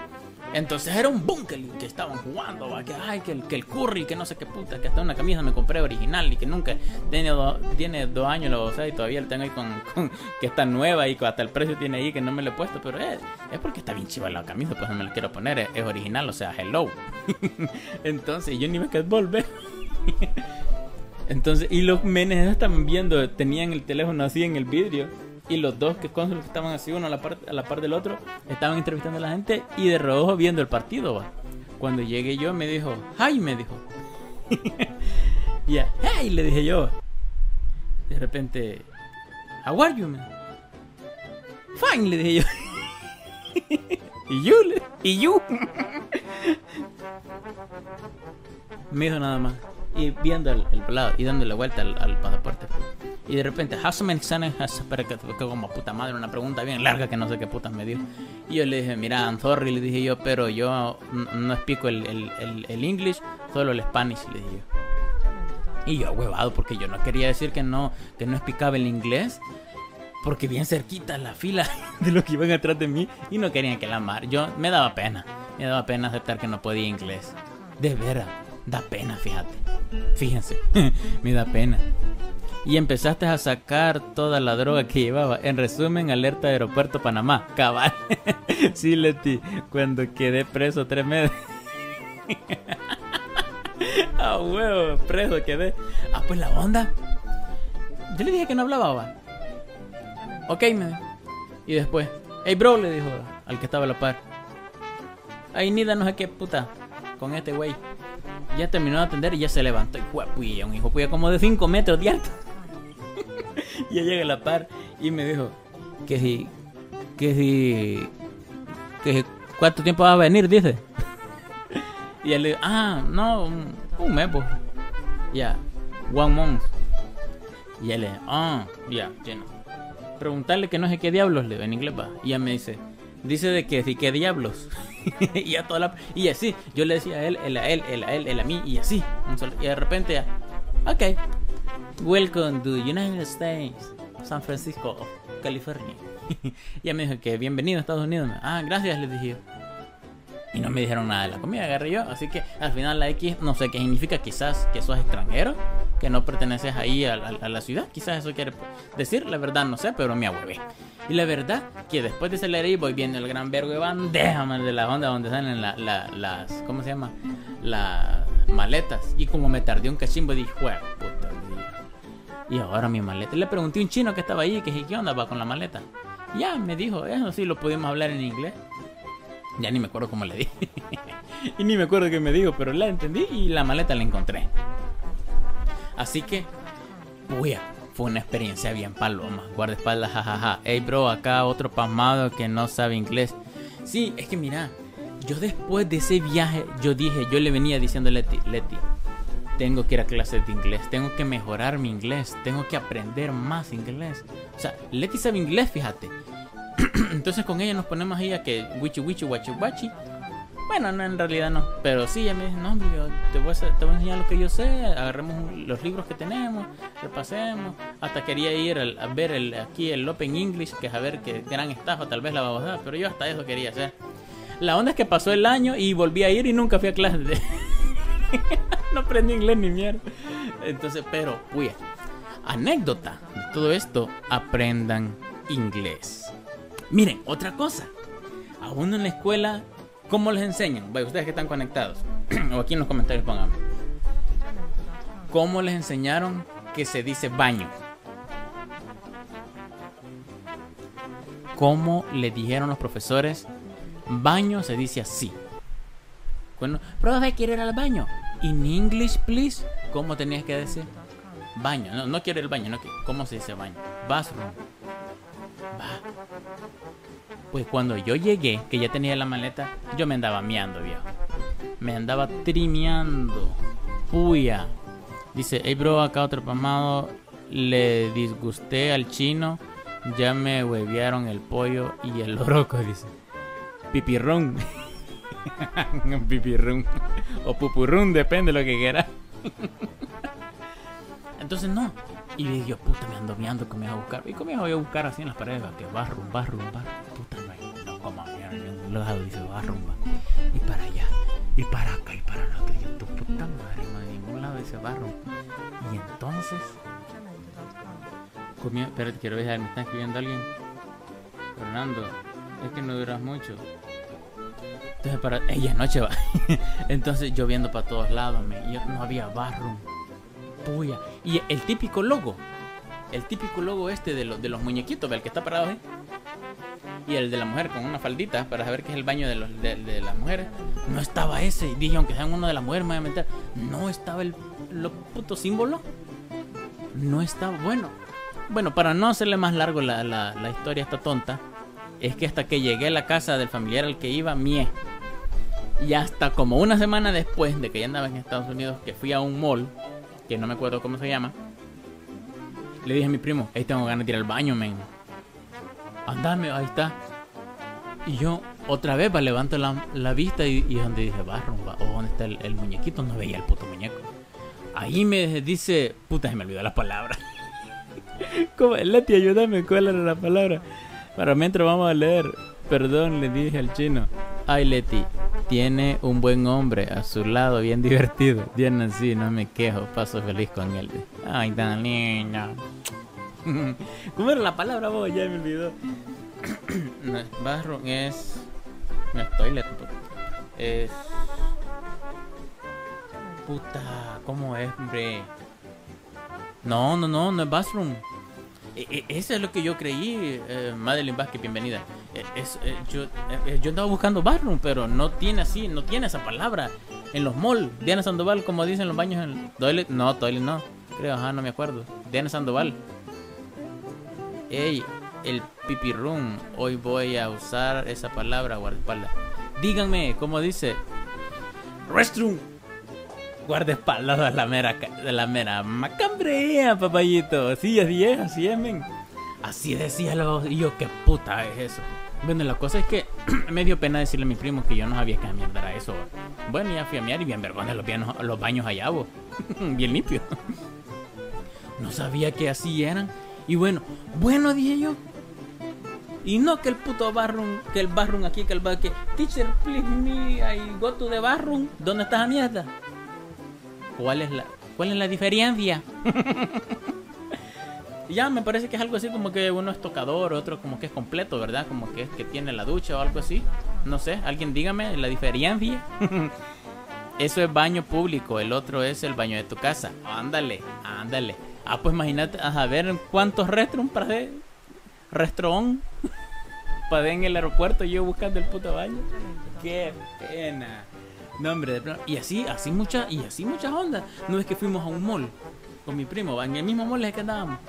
Entonces era un boom que, estaban jugando, que, ay, que, el, que el curry, que no sé qué puta, que hasta una camisa me compré original y que nunca tiene, tiene dos años, lo, o y todavía la tengo ahí con, que está nueva y hasta el precio tiene ahí que no me lo he puesto, pero es, es porque está bien chiva la camisa, pues no me la quiero poner, es, original, o sea, hello. Entonces yo ni me quedé volver. Entonces, y los menes estaban viendo, tenían el teléfono así en el vidrio y los dos que cónsules estaban así uno a la par, a la par del otro estaban entrevistando a la gente y de reojo viendo el partido va. Cuando llegué yo me dijo hi me dijo. Ya hey le dije yo. De repente how are you man? fine le dije yo. Y you y you me dijo nada más y viendo el, el y dándole vuelta al, al pasaporte y de repente, how so many Pero que, como puta madre, una pregunta bien larga que no sé qué putas me dio. Y yo le dije, mira, I'm sorry, le dije yo, pero yo no explico el, el, el, English, solo el Spanish, le dije yo. Y yo huevado porque yo no quería decir que no, que no explicaba el inglés. Porque bien cerquita la fila de los que iban atrás de mí y no querían que la mar. Yo me daba pena. Me daba pena aceptar que no podía inglés. De veras, da pena, fíjate. Fíjense, me da pena y empezaste a sacar toda la droga que llevaba. En resumen, alerta de aeropuerto Panamá. Cabal. sí, Leti, cuando quedé preso tres meses. ah, huevo, preso quedé. Ah, pues la onda. Yo le dije que no hablaba, va. Ok, me. Y después, hey bro, le dijo al que estaba a la par. Ay, Nida, no sé qué puta. Con este güey. Ya terminó de atender y ya se levantó. Y un hijo puya como de 5 metros de alto. y ella llega a la par y me dijo que si, que si, que si, ¿cuánto tiempo va a venir? Dice. y él le dijo, ah, no, un, mes, pues. Ya, one month. Y él le dijo, ah, ya, lleno. Preguntarle que no sé qué diablos le en inglés va. Y ella me dice, dice de que si qué diablos. y a toda la, y así, yo le decía a él, él a él, él a él, él a mí, y así. Y de repente, ok, Welcome to United States, San Francisco, California. ya me dijo que bienvenido a Estados Unidos. Ah, gracias, les dije Y no me dijeron nada de la comida, agarré yo. Así que al final la X, no sé qué significa, quizás que sos extranjero, que no perteneces ahí a, la ciudad. Quizás eso quiere decir, la verdad no sé, pero me ahuevé. Y la verdad que después de salir ahí voy viendo el gran vergo de bandeja, de la onda donde salen las, ¿cómo se llama? Las maletas. Y como me tardé un cachimbo, dije, puta, y ahora mi maleta. Le pregunté a un chino que estaba ahí, que dije, ¿qué onda va con la maleta? Ya, me dijo, eso sí lo pudimos hablar en inglés. Ya ni me acuerdo cómo le dije. y ni me acuerdo qué me dijo, pero la entendí y la maleta la encontré. Así que, uy, fue una experiencia bien paloma. Guardaespaldas, jajaja. Hey, bro, acá otro pasmado que no sabe inglés. Sí, es que mira, yo después de ese viaje, yo dije, yo le venía diciendo a Leti, Leti, tengo que ir a clases de inglés, tengo que mejorar mi inglés, tengo que aprender más inglés. O sea, Leti sabe inglés, fíjate. Entonces con ella nos ponemos ahí a que wichi wichi wachi wachi. Bueno, no, en realidad no. Pero sí, ella me dice, no, yo te voy, a, enseñar lo que yo sé. Agarremos los libros que tenemos, repasemos. Hasta quería ir a ver el, aquí el Open English, que es a ver qué gran estafa tal vez la vamos a dar. Pero yo hasta eso quería hacer. La onda es que pasó el año y volví a ir y nunca fui a clase. no aprendí inglés ni mierda. Entonces, pero, uy, anécdota de todo esto, aprendan inglés. Miren, otra cosa. A en la escuela, ¿cómo les enseñan? Ustedes que están conectados. o aquí en los comentarios pongan. ¿Cómo les enseñaron que se dice baño? ¿Cómo le dijeron los profesores? Baño se dice así. Bueno, profe, quiero ir al baño. In English, please. ¿Cómo tenías que decir? Baño. No, no quiero ir al baño. No, ¿Cómo se dice baño? Bathroom. Pues cuando yo llegué, que ya tenía la maleta, yo me andaba miando, viejo. Me andaba trimeando. Puya. Dice, hey bro, acá otro pamado. Le disgusté al chino. Ya me huevearon el pollo y el oroco, dice. Pipirrón. Pipirrón. O pupurrún, depende de lo que quiera. Entonces no. Y dije yo, puta, me ando miando que me a buscar. ¿Y voy a buscar así en las paredes? Que barro, barro, barro. Puta, no hay. No, como. En un lado dice barro, Y para allá. Y para acá y para el otro. Y yo, tu puta madre, no, en ningún lado dice barro. Y entonces. Espérate, quiero ver, me está escribiendo alguien. Fernando, es que no duras mucho. Entonces, para. Ella noche va. Entonces, yo viendo para todos lados, me, yo, no había barro. Puya. Y el típico logo. El típico logo este de, de los muñequitos, el que está parado ahí. Y el de la mujer con una faldita para saber que es el baño de, los, de, las mujeres. No estaba ese. Dije, aunque sean uno de las mujeres, me voy a meter. No estaba el lo puto símbolo. No estaba. Bueno. Bueno, para no hacerle más largo la, la, la historia esta tonta. Es que hasta que llegué a la casa del familiar al que iba, mie. Y hasta como una semana después de que ya andaba en Estados Unidos, que fui a un mall que no me acuerdo cómo se llama, le dije a mi primo, ahí tengo ganas de ir al baño, men. Andame, ahí está. Y yo otra vez va, levanto la, la vista y, donde dice barro, o donde está el, muñequito, no veía el puto muñeco. Ahí me dice, puta, se me olvidó la palabra. ¿Cómo? Leti, ayúdame, ¿cuál era la palabra? Para mientras vamos a leer. Perdón, le dije al chino. Ay, Leti, tiene un buen hombre a su lado, bien divertido. Bien así, no me quejo, paso feliz con él. Ay, tan niña. ¿Cómo era la palabra vos? Ya me olvidó. bathroom es. No es toilet. Es. Puta, ¿cómo es, hombre? No, no, no, no es bathroom. E, e, eso es lo que yo creí, eh, Madeline Vázquez, bienvenida. E, es, eh, yo, eh, yo andaba buscando bathroom, pero no tiene así, no tiene esa palabra. En los malls, Diana Sandoval, como dicen los baños en toilet, no, toilet no, creo, ajá, no me acuerdo. Diana Sandoval. Ey, el pipi hoy voy a usar esa palabra, guardaespaldas. Díganme, ¿cómo dice? Restroom guardaespaldas de la mera, de la mera macambrea, papayito. Así, así es, así es, men. Así decía los... Y yo, qué puta es eso. Bueno, la cosa es que me dio pena decirle a mi primo que yo no sabía que mierda era eso. Bueno, ya fui a mirar y bien vergüenza los, los baños allá, bien limpio. no sabía que así eran. Y bueno, bueno, dije yo. Y no que el puto barroom, que el barroom aquí, que el bar, que teacher, please me, I go to the barroom. ¿Dónde está la mierda? ¿Cuál es la, cuál es la diferencia? ya me parece que es algo así como que uno es tocador, otro como que es completo, ¿verdad? Como que es que tiene la ducha o algo así. No sé, alguien dígame la diferencia. Eso es baño público, el otro es el baño de tu casa. Ándale, ándale. Ah, pues imagínate, a ver cuántos restrooms para de restrón para en el aeropuerto yo buscando el puto baño. Qué pena. No, hombre, Y así, así muchas, y así muchas ondas. No es que fuimos a un mall con mi primo, en el mismo mall es que andábamos.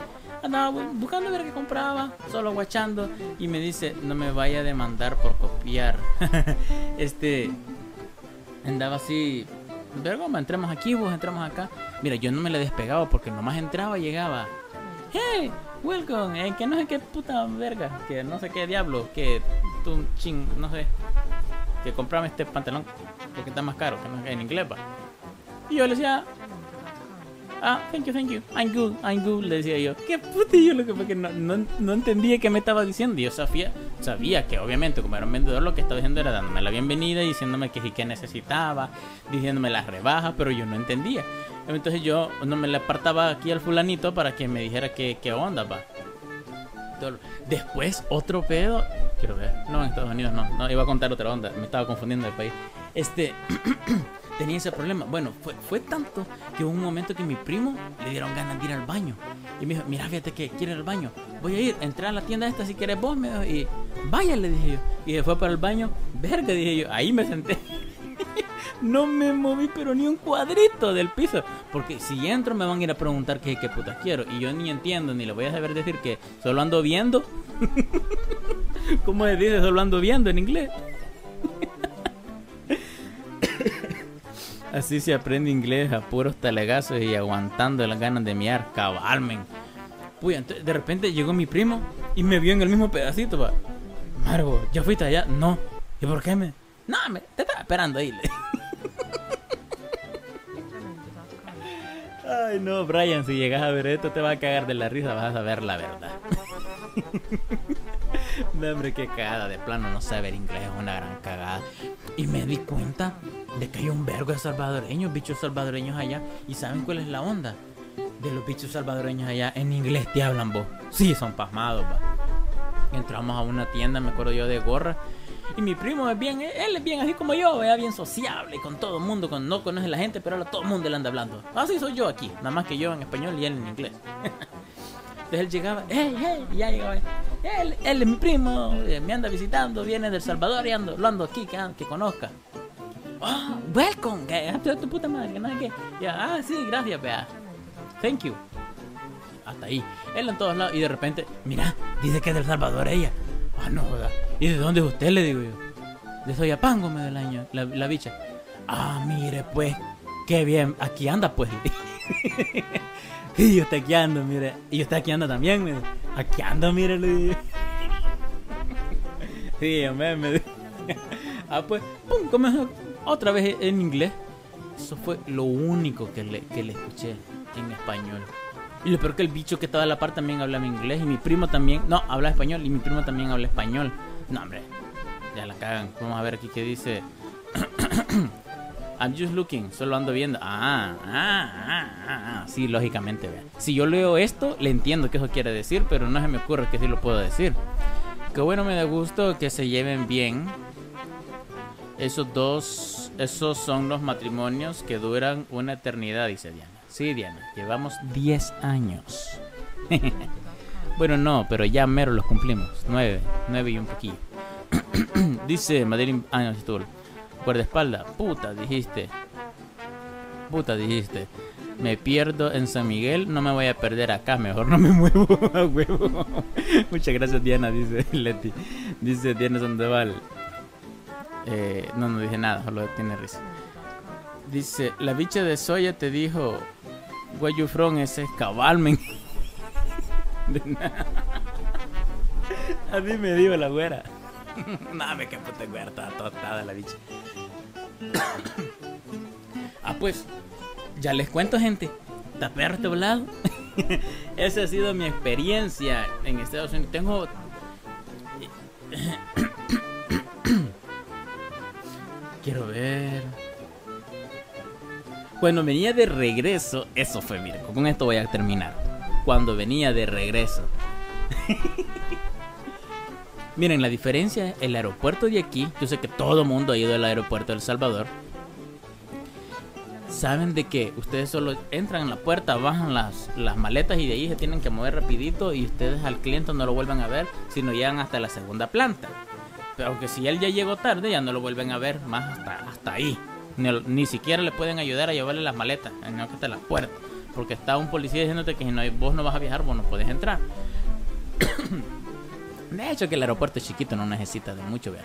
Andaba buscando ver qué compraba, solo guachando, y me dice, no me vaya a demandar por copiar. este andaba así, vergoma, entramos aquí, vos entramos acá. Mira, yo no me le despegaba porque nomás entraba y llegaba. Hey, welcome, eh, que no sé qué puta verga, que no sé qué diablo, que tú ching, no sé que comprame este pantalón porque está más caro, que no es en inglés, va. Y yo le decía, ah, thank you, thank you, I'm good, I'm good, le decía yo. Qué putillo lo que fue que no, no, no entendía qué me estaba diciendo. Y yo sabía, sabía que obviamente como era un vendedor lo que estaba diciendo era dándome la bienvenida diciéndome que que necesitaba, diciéndome las rebajas, pero yo no entendía. Entonces yo no me le apartaba aquí al fulanito para que me dijera qué, qué onda, va. Después, otro pedo. Quiero ver. No, en Estados Unidos no. No, iba a contar otra onda. Me estaba confundiendo el país. Este. tenía ese problema. Bueno, fue, fue tanto que hubo un momento que mi primo le dieron ganas de ir al baño. Y me dijo, mira, fíjate que quiere ir al baño. Voy a ir, entrar a la tienda esta si quieres vos. Me y vaya, le dije yo. Y fue para el baño. Verga, dije yo. Ahí me senté. no me moví pero ni un cuadrito del piso. Porque si entro me van a ir a preguntar qué, qué putas quiero. Y yo ni entiendo, ni le voy a saber decir que solo ando viendo. ¿Cómo se dice solo ando viendo en inglés? Así se aprende inglés a puros talegazos y aguantando las ganas de miar, cabalmen. Uy, de repente llegó mi primo y me vio en el mismo pedacito, pa. Margo, ¿ya fuiste allá? No. ¿Y por qué me? No, me, te estaba esperando ahí. Ay, no, Brian, si llegas a ver esto te va a cagar de la risa, vas a saber la verdad. no, hombre, qué cagada, de plano no saber inglés es una gran cagada. Y me di cuenta de que hay un vergo de salvadoreños, bichos salvadoreños allá. ¿Y saben cuál es la onda? De los bichos salvadoreños allá, en inglés te hablan vos. Sí, son pasmados, va. Entramos a una tienda, me acuerdo yo, de gorra y mi primo es bien, él es bien así como yo, es bien sociable con todo el mundo, con, no conoce a la gente, pero a todo el mundo le anda hablando. Así soy yo aquí, nada más que yo en español y él en inglés. Entonces él llegaba, hey, hey, y ya llegaba. Él, él es mi primo, eh, me anda visitando, viene del Salvador y ando, lo ando aquí, que, que conozca. Oh, welcome, que tu puta madre, que no sé Ya, ah, sí, gracias, vea. Thank you. Hasta ahí. Él en todos lados y de repente, mira, dice que es del Salvador ella. Ah, no, joda. ¿Y de dónde es usted? Le digo yo. De Soyapango me del año, la, bicha. Ah, mire, pues, qué bien. Aquí anda, pues. y yo está aquí ando, mire. Y yo está aquí ando también, mire. Aquí ando, mire, le digo. sí, hombre, me Ah, pues, pum, comenzó otra vez en inglés. Eso fue lo único que le, que le escuché en español. Y lo peor que el bicho que estaba a la par también hablaba inglés. Y mi primo también. No, habla español. Y mi primo también habla español. No, hombre. Ya la cagan. Vamos a ver aquí qué dice. I'm just looking. Solo ando viendo. Ah, ah, ah, ah. ah. Sí, lógicamente, vean. Si yo leo esto, le entiendo qué eso quiere decir. Pero no se me ocurre que sí lo puedo decir. Qué bueno, me da gusto que se lleven bien. Esos dos. Esos son los matrimonios que duran una eternidad, dice Diana. Sí, Diana, llevamos 10 años. bueno, no, pero ya mero los cumplimos. 9, 9 y un poquillo. Dice Madeline. Ah, no, tú. Guardaespaldas. Puta, dijiste. Puta, dijiste. Me pierdo en San Miguel, no me voy a perder acá, mejor no me muevo a huevo. Muchas gracias, Diana, dice Leti. Dice Diana Sandoval. Eh, no, no dije nada, solo tiene risa. Dice, la bicha de Soya te dijo, Where you from? Ese es cabalmen. A mí me dio la güera. no, me que puta güera, toda tostada la bicha. ah, pues, ya les cuento, gente. Está perro este. Esa ha sido mi experiencia en Estados Unidos. Tengo. Quiero ver. Cuando venía de regreso, eso fue, miren, con esto voy a terminar. Cuando venía de regreso. miren, la diferencia, el aeropuerto de aquí, yo sé que todo mundo ha ido al aeropuerto de El Salvador. Saben de que ustedes solo entran en la puerta, bajan las, las maletas y de ahí se tienen que mover rapidito y ustedes al cliente no lo vuelven a ver, sino llegan hasta la segunda planta. Pero aunque si él ya llegó tarde, ya no lo vuelven a ver más hasta, hasta ahí. Ni, siquiera le pueden ayudar a llevarle las maletas, no que te las puertas. Porque está un policía diciéndote que si no, vos no vas a viajar, vos no puedes entrar. de hecho que el aeropuerto es chiquito, no necesita de mucho, vea.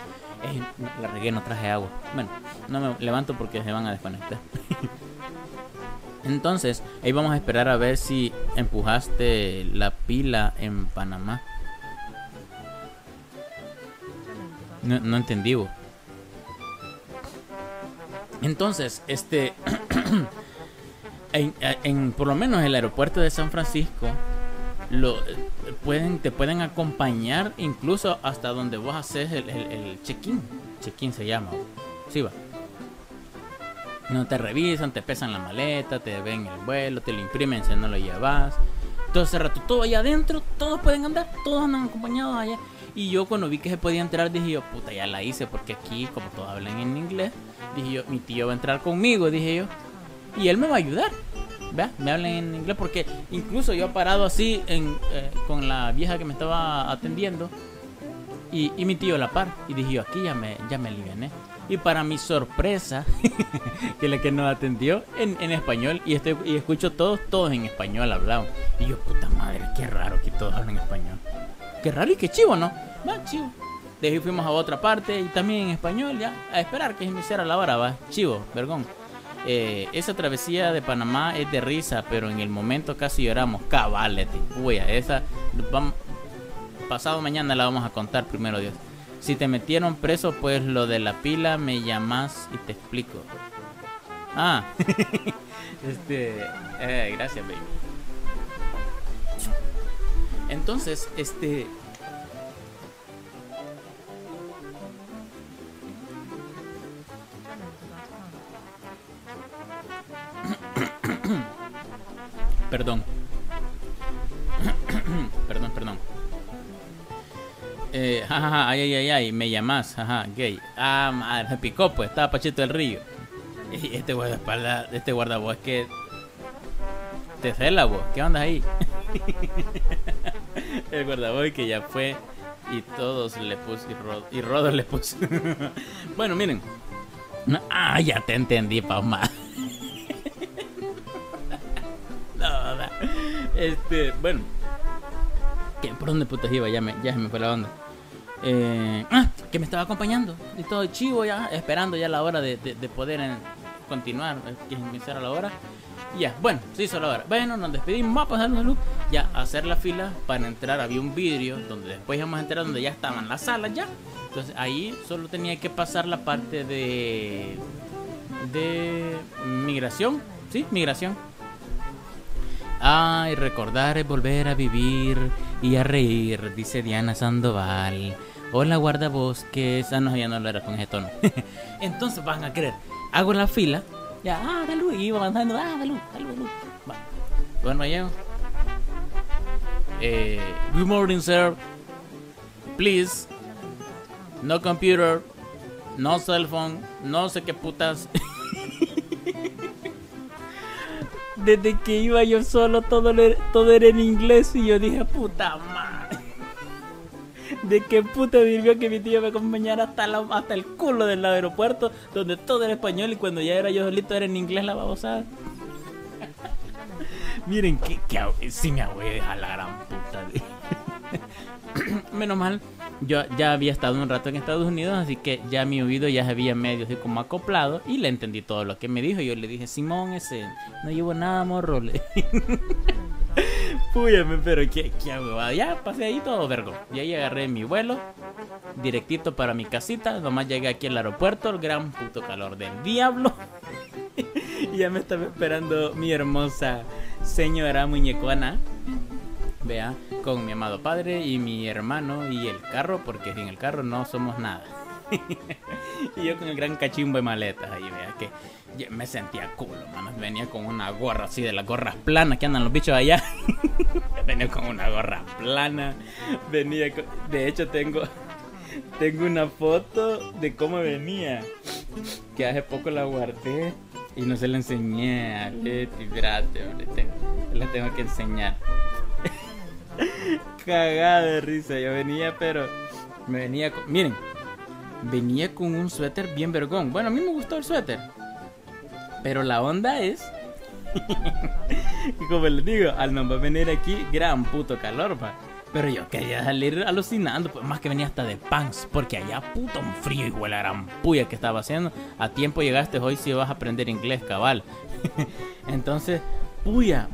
la regué, no traje agua. Bueno, no me levanto porque se van a desconectar. Entonces, ahí vamos a esperar a ver si empujaste la pila en Panamá. No, no entendí, vos. Entonces, este, en, por lo menos el aeropuerto de San Francisco, lo, pueden, te pueden acompañar incluso hasta donde vos haces el, el, check-in. Check-in se llama. Sí, va. No te revisan, te pesan la maleta, te ven el vuelo, te lo imprimen si no lo llevas. Entonces, rato, todo allá adentro, todos pueden andar, todos andan acompañados allá. Y yo cuando vi que se podía entrar, dije yo, puta, ya la hice, porque aquí, como todos hablan en inglés, dije yo, mi tío va a entrar conmigo, dije yo, y él me va a ayudar. ¿Vea? Me hablan en inglés porque incluso yo he parado así en, eh, con la vieja que me estaba atendiendo y, mi tío la par. Y dije yo, aquí ya me, ya me aliviané. Y para mi sorpresa, que la que nos atendió en, en español y, estoy, y escucho todos, todos en español hablado. Y yo, puta madre, qué raro que todos hablan español. Qué raro y chivo, ¿no? Va, chivo. De ahí fuimos a otra parte y también en español, ya, a esperar que hiciera la hora, va. Chivo, vergón. Eh, esa travesía de Panamá es de risa, pero en el momento casi lloramos. Cabalete, esa. Vamos, pasado mañana la vamos a contar, primero Dios. Si te metieron preso, pues lo de la pila me llamas y te explico. Ah, este. Eh, gracias, baby. Entonces, este. perdón. perdón, perdón. Eh, ay, ay, ay, ay, me llamas, jaja, gay. Ah, madre, me picó, pues, estaba Pachito del Río. Y este guardaespaldas, este guardavoz que te cela vos, ¿qué onda ahí? el guardaboy que ya fue y todos le puso y, Rodo, le puso. bueno, miren. ah, ya te entendí, Pauma. no, no, Este, bueno. ¿Por dónde putas iba? Ya, me, ya se me fue la onda. Eh, ah, que me estaba acompañando y todo chivo ya, esperando ya la hora de, de, poder continuar, eh, que iniciara la hora. Ya, bueno, se hizo la hora. Bueno, nos despedimos, vamos a pasar la luz. Ya, hacer la fila para entrar. Había un vidrio donde después íbamos a entrar donde ya estaban las salas ya. Entonces ahí solo tenía que pasar la parte de. de migración. ¿Sí? Migración. Ay, recordar es volver a vivir y a reír, dice Diana Sandoval. Hola guardabosques. Ah, no, ya no lo era con ese tono. Entonces van a creer. Hago la fila ya, ah, da luz. Y iba avanzando, ah, da luz, da luz, luz. Bueno, llego. Eh, good morning, sir. Please. No computer. No cell phone. No sé qué putas. Desde que iba yo solo, todo, todo era en inglés. Y yo dije, puta madre de qué puta vivió que mi tío me acompañara hasta, hasta el culo del aeropuerto, donde todo era español y cuando ya era yo solito era en inglés la babosada. Miren, que, que si me voy a la gran puta. Menos mal, yo ya había estado un rato en Estados Unidos, así que ya mi oído ya se había medio así como acoplado y le entendí todo lo que me dijo. Yo le dije, Simón, ese no llevo nada, morro. Púyame, pero qué, qué. Ya pasé ahí todo vergo. Y ahí agarré mi vuelo, directito para mi casita. Nomás llegué aquí al aeropuerto, el gran puto calor del diablo. y ya me estaba esperando mi hermosa señora muñecona. Vea, con mi amado padre y mi hermano y el carro, porque sin el carro no somos nada. y yo con el gran cachimbo de maletas ahí, vea que me sentía culo, mano. Venía con una gorra así de las gorras planas que andan los bichos allá. Venía con una gorra plana. Venía con... De hecho tengo tengo una foto de cómo venía. Que hace poco la guardé y no se la enseñé a Leti. Espérate, la tengo que enseñar. Cagada de risa. Yo venía, pero me venía con... Miren, venía con un suéter bien vergón. Bueno, a mí me gustó el suéter. Pero la onda es. como les digo, al no va a venir aquí, gran puto calor, pa. Pero yo quería salir alucinando, pues más que venía hasta de pants, porque allá puto un frío igual a gran puya que estaba haciendo. A tiempo llegaste, hoy si vas a aprender inglés, cabal. Entonces, puya,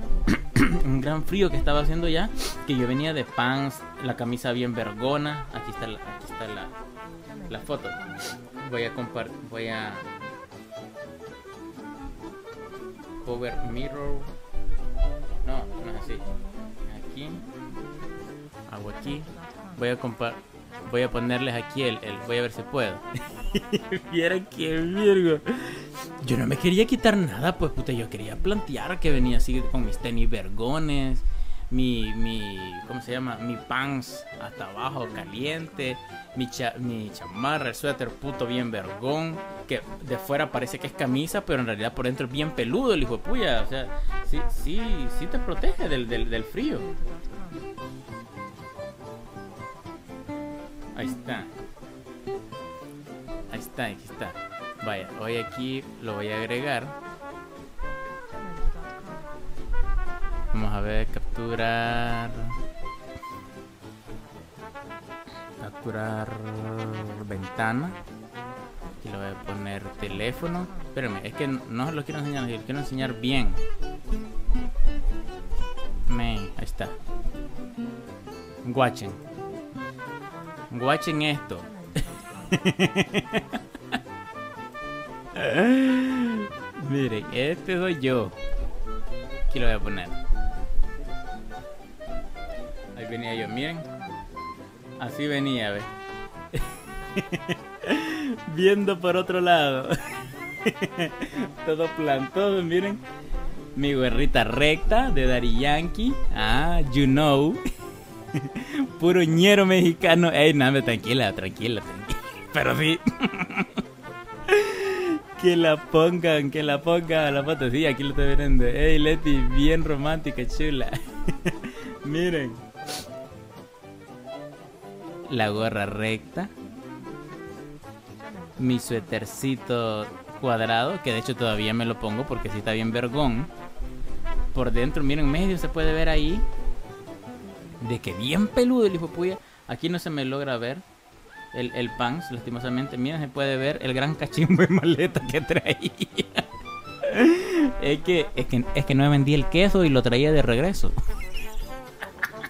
un gran frío que estaba haciendo ya, que yo venía de pants, la camisa bien vergona. Aquí está la, aquí está la, la foto. Voy a compartir, voy a Power Mirror. No, no es así. Aquí. Hago aquí. Voy a compar voy a ponerles aquí el, el voy a ver si puedo. Vieran que virgo. Yo no me quería quitar nada, pues puta, yo quería plantear que venía así con mis tenis vergones, mi, mi, ¿cómo se llama? Mi pants hasta abajo caliente, mi, mi chamarra, el suéter puto bien vergón, que de fuera parece que es camisa, pero en realidad por dentro es bien peludo el hijo de puya, o sea, sí, sí, sí te protege del, del, del frío. Ahí está. Ahí está, ahí está. Vaya, hoy aquí lo voy a agregar. Vamos a ver, capturar. Capturar ventana. Aquí lo voy a poner teléfono. Espérenme, es que no lo quiero enseñar, lo quiero enseñar bien. Me, ahí está. Guachen. Guachen esto. Miren, este soy yo. Aquí lo voy a poner. Ahí venía yo, miren. Así venía, ve. Viendo por otro lado. todo plantado, miren. Mi guerrita recta de Dari Yankee. Ah, you know. Puro ñero mexicano. Ey, nada, tranquila, tranquila, tranquila. Pero sí. que la pongan, que la pongan la foto. Sí, aquí lo estoy viendo. Ey, Leti, bien romántica, chula. Miren. La gorra recta. Mi suétercito cuadrado, que de hecho todavía me lo pongo porque sí está bien vergón. Por dentro, miren, medio se puede ver ahí de que bien peludo el hijo puya. Aquí no se me logra ver el, el pants, lastimosamente. Miren, se puede ver el gran cachimbo de maleta que traía. es, que, es, que, es que no me vendí el queso y lo traía de regreso.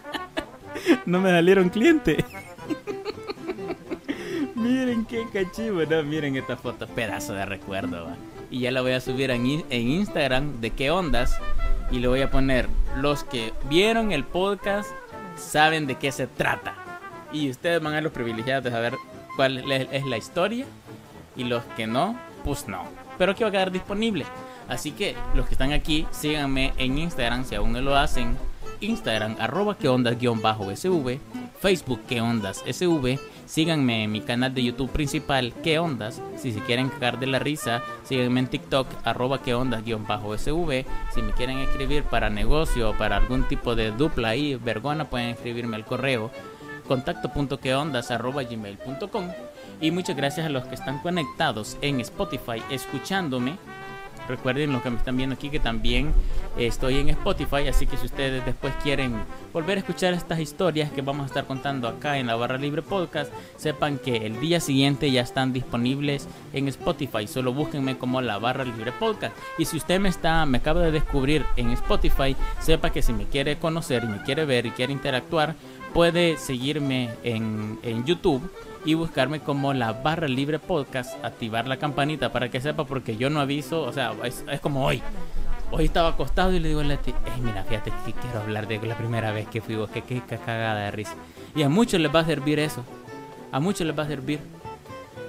no me salieron clientes. miren qué cachimbo, no, miren esta foto, pedazo de recuerdo. Y ya la voy a subir en, en Instagram de qué ondas. Y le voy a poner los que vieron el podcast saben de qué se trata. Y ustedes van a ser los privilegiados de saber cuál es la historia. Y los que no, pues no. Pero aquí va a quedar disponible. Así que los que están aquí, síganme en Instagram si aún no lo hacen. Instagram, arroba que ondas guion bajo SV. Facebook, que ondas SV Síganme en mi canal de YouTube principal, ¿Qué Ondas? Si se quieren cagar de la risa, síganme en TikTok, arroba que ondas-sv. Si me quieren escribir para negocio o para algún tipo de dupla ahí, vergona, pueden escribirme al correo contacto.queondas.gmail.com Y muchas gracias a los que están conectados en Spotify escuchándome Recuerden los que me están viendo aquí que también estoy en Spotify, así que si ustedes después quieren volver a escuchar estas historias que vamos a estar contando acá en la barra libre podcast, sepan que el día siguiente ya están disponibles en Spotify. Solo búsquenme como la barra libre podcast. Y si usted me está, me acaba de descubrir en Spotify, sepa que si me quiere conocer y me quiere ver y quiere interactuar, puede seguirme en, en YouTube y buscarme como la barra libre podcast, activar la campanita para que sepa porque yo no aviso, o sea, es, como hoy. Hoy estaba acostado y le digo a Leti, hey, mira, fíjate que quiero hablar de la primera vez que fui que qué cagada de risa. Y a muchos les va a servir eso. A muchos les va a servir.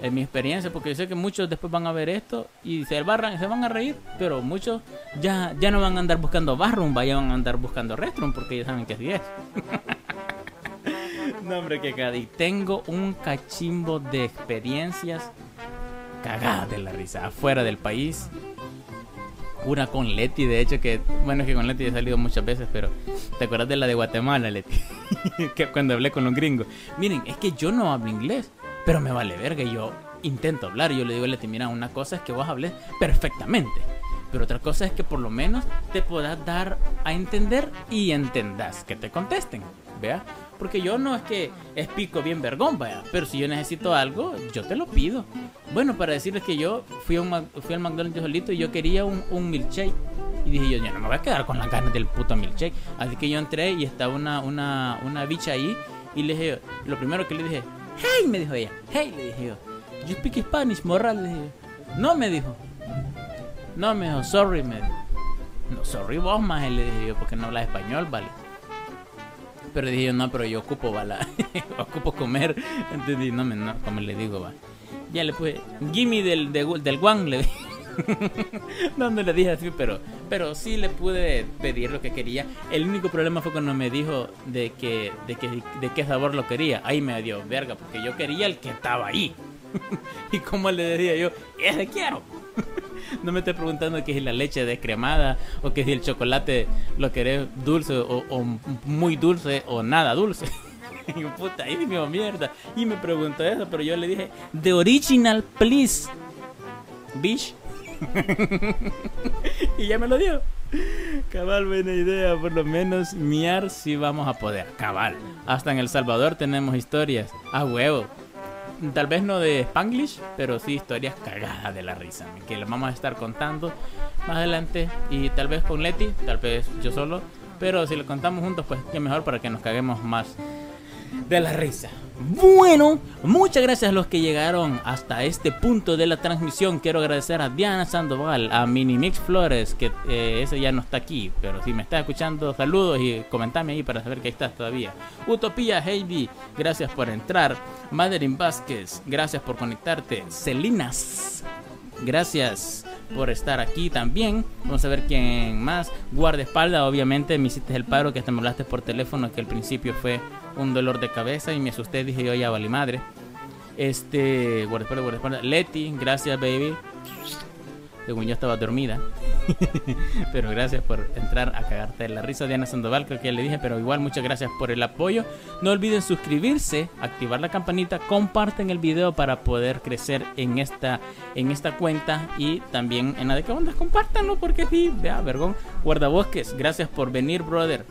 En mi experiencia, porque yo sé que muchos después van a ver esto y se, barran, se van a reír, pero muchos ya, ya no van a andar buscando barroom, ya van a andar buscando restroom, porque ya saben que así es. No, hombre, que Y Tengo un cachimbo de experiencias cagadas de la risa. Afuera del país. Una con Leti, de hecho, que bueno, es que con Leti he salido muchas veces, pero ¿te acuerdas de la de Guatemala, Leti? que cuando hablé con los gringos. Miren, es que yo no hablo inglés, pero me vale verga. Yo intento hablar. Yo le digo a Leti, mira, una cosa es que vos hables perfectamente. Pero otra cosa es que por lo menos te puedas dar a entender y entendas que te contesten. ¿Vea? Porque yo no es que es pico bien vergón, vaya. Pero si yo necesito algo, yo te lo pido. Bueno, para decirles que yo fui, un, fui al McDonald's solito y yo quería un, un milkshake. Y dije yo, ya no me voy a quedar con las ganas del puto milkshake. Así que yo entré y estaba una, una, una bicha ahí. Y le dije, lo primero que le dije, hey, me dijo ella. Hey, le dije yo. You speak Spanish, morra, le dije. No, me dijo. No, me dijo, sorry, me dijo. No, sorry vos, más le dije yo, porque no hablas español, vale. Pero dije no, pero yo ocupo, bala. ocupo comer. Entonces, no, no, como le digo, va. Ya le puse, gimme del, del, del guan, le dije. no, no le dije así, pero, pero sí le pude pedir lo que quería. El único problema fue cuando me dijo de que, de que, de qué sabor lo quería. Ahí me dio verga, porque yo quería el que estaba ahí. y como le decía yo, ese quiero. No me esté preguntando que si la leche descremada o que si el chocolate lo querés dulce o, o muy dulce o nada dulce. y puta, ahí me mierda. Y me preguntó eso, pero yo le dije, The original, please. Bitch. y ya me lo dio. Cabal, buena idea. Por lo menos miar si vamos a poder. Cabal. Hasta en El Salvador tenemos historias. A huevo. Tal vez no de Spanglish, pero sí historias cagadas de la risa. Que las vamos a estar contando más adelante. Y tal vez con Leti, tal vez yo solo. Pero si lo contamos juntos, pues qué mejor para que nos caguemos más de la risa. Bueno, muchas gracias a los que llegaron hasta este punto de la transmisión. Quiero agradecer a Diana Sandoval, a Minimix Flores, que eh, ese ya no está aquí, pero si me está escuchando, saludos y comentame ahí para saber que estás todavía. Utopía Heidi, gracias por entrar. Madeline Vázquez, gracias por conectarte. Celinas, gracias por estar aquí también. Vamos a ver quién más. Guardaespaldas, obviamente, me hiciste el paro que te me hablaste por teléfono, que al principio fue un dolor de cabeza y me asusté, dije yo ya vale madre. Este, guardaespaldas, guardaespaldas. Leti, gracias baby. Según yo estaba dormida. pero gracias por entrar a cagarte de la risa. Diana Sandoval, creo que ya le dije, pero igual muchas gracias por el apoyo. No olviden suscribirse, activar la campanita, comparten el video para poder crecer en esta, en esta cuenta y también en la de que onda, compártanlo porque sí, vea, vergón. Guardabosques, gracias por venir, brother.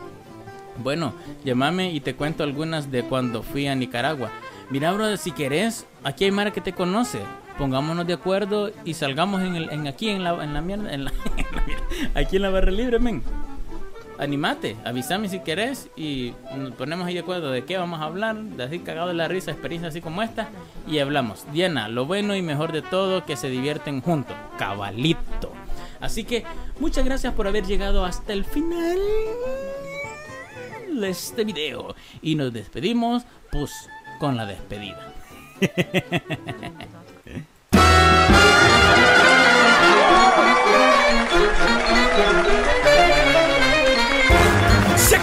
Bueno, llámame y te cuento algunas de cuando fui a Nicaragua. Mira, brother, si querés, aquí hay Mara que te conoce. Pongámonos de acuerdo y salgamos en, el, aquí en la, en la mierda, aquí en la barra libre, men. Animate, avísame si querés y nos ponemos ahí de acuerdo de qué vamos a hablar, de así cagado de la risa, experiencias así como esta y hablamos. Diana, lo bueno y mejor de todo que se divierten juntos, cabalito. Así que muchas gracias por haber llegado hasta el final de este video y nos despedimos pues con la despedida.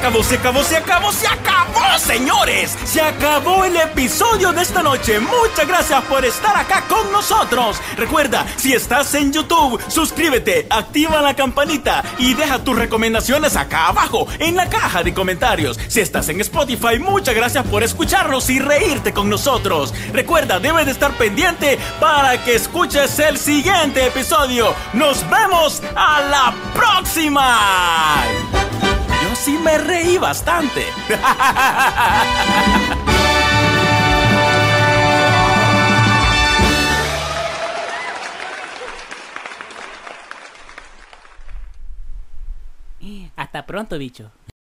acabó, se acabó, se acabó, se acabó, señores. Se acabó el episodio de esta noche. Muchas gracias por estar acá con nosotros. Recuerda, si estás en YouTube, suscríbete, activa la campanita y deja tus recomendaciones acá abajo en la caja de comentarios. Si estás en Spotify, muchas gracias por escucharnos y reírte con nosotros. Recuerda, debes de estar pendiente para que escuches el siguiente episodio. Nos vemos a la próxima. Yo sí me reí bastante. Hasta pronto, bicho.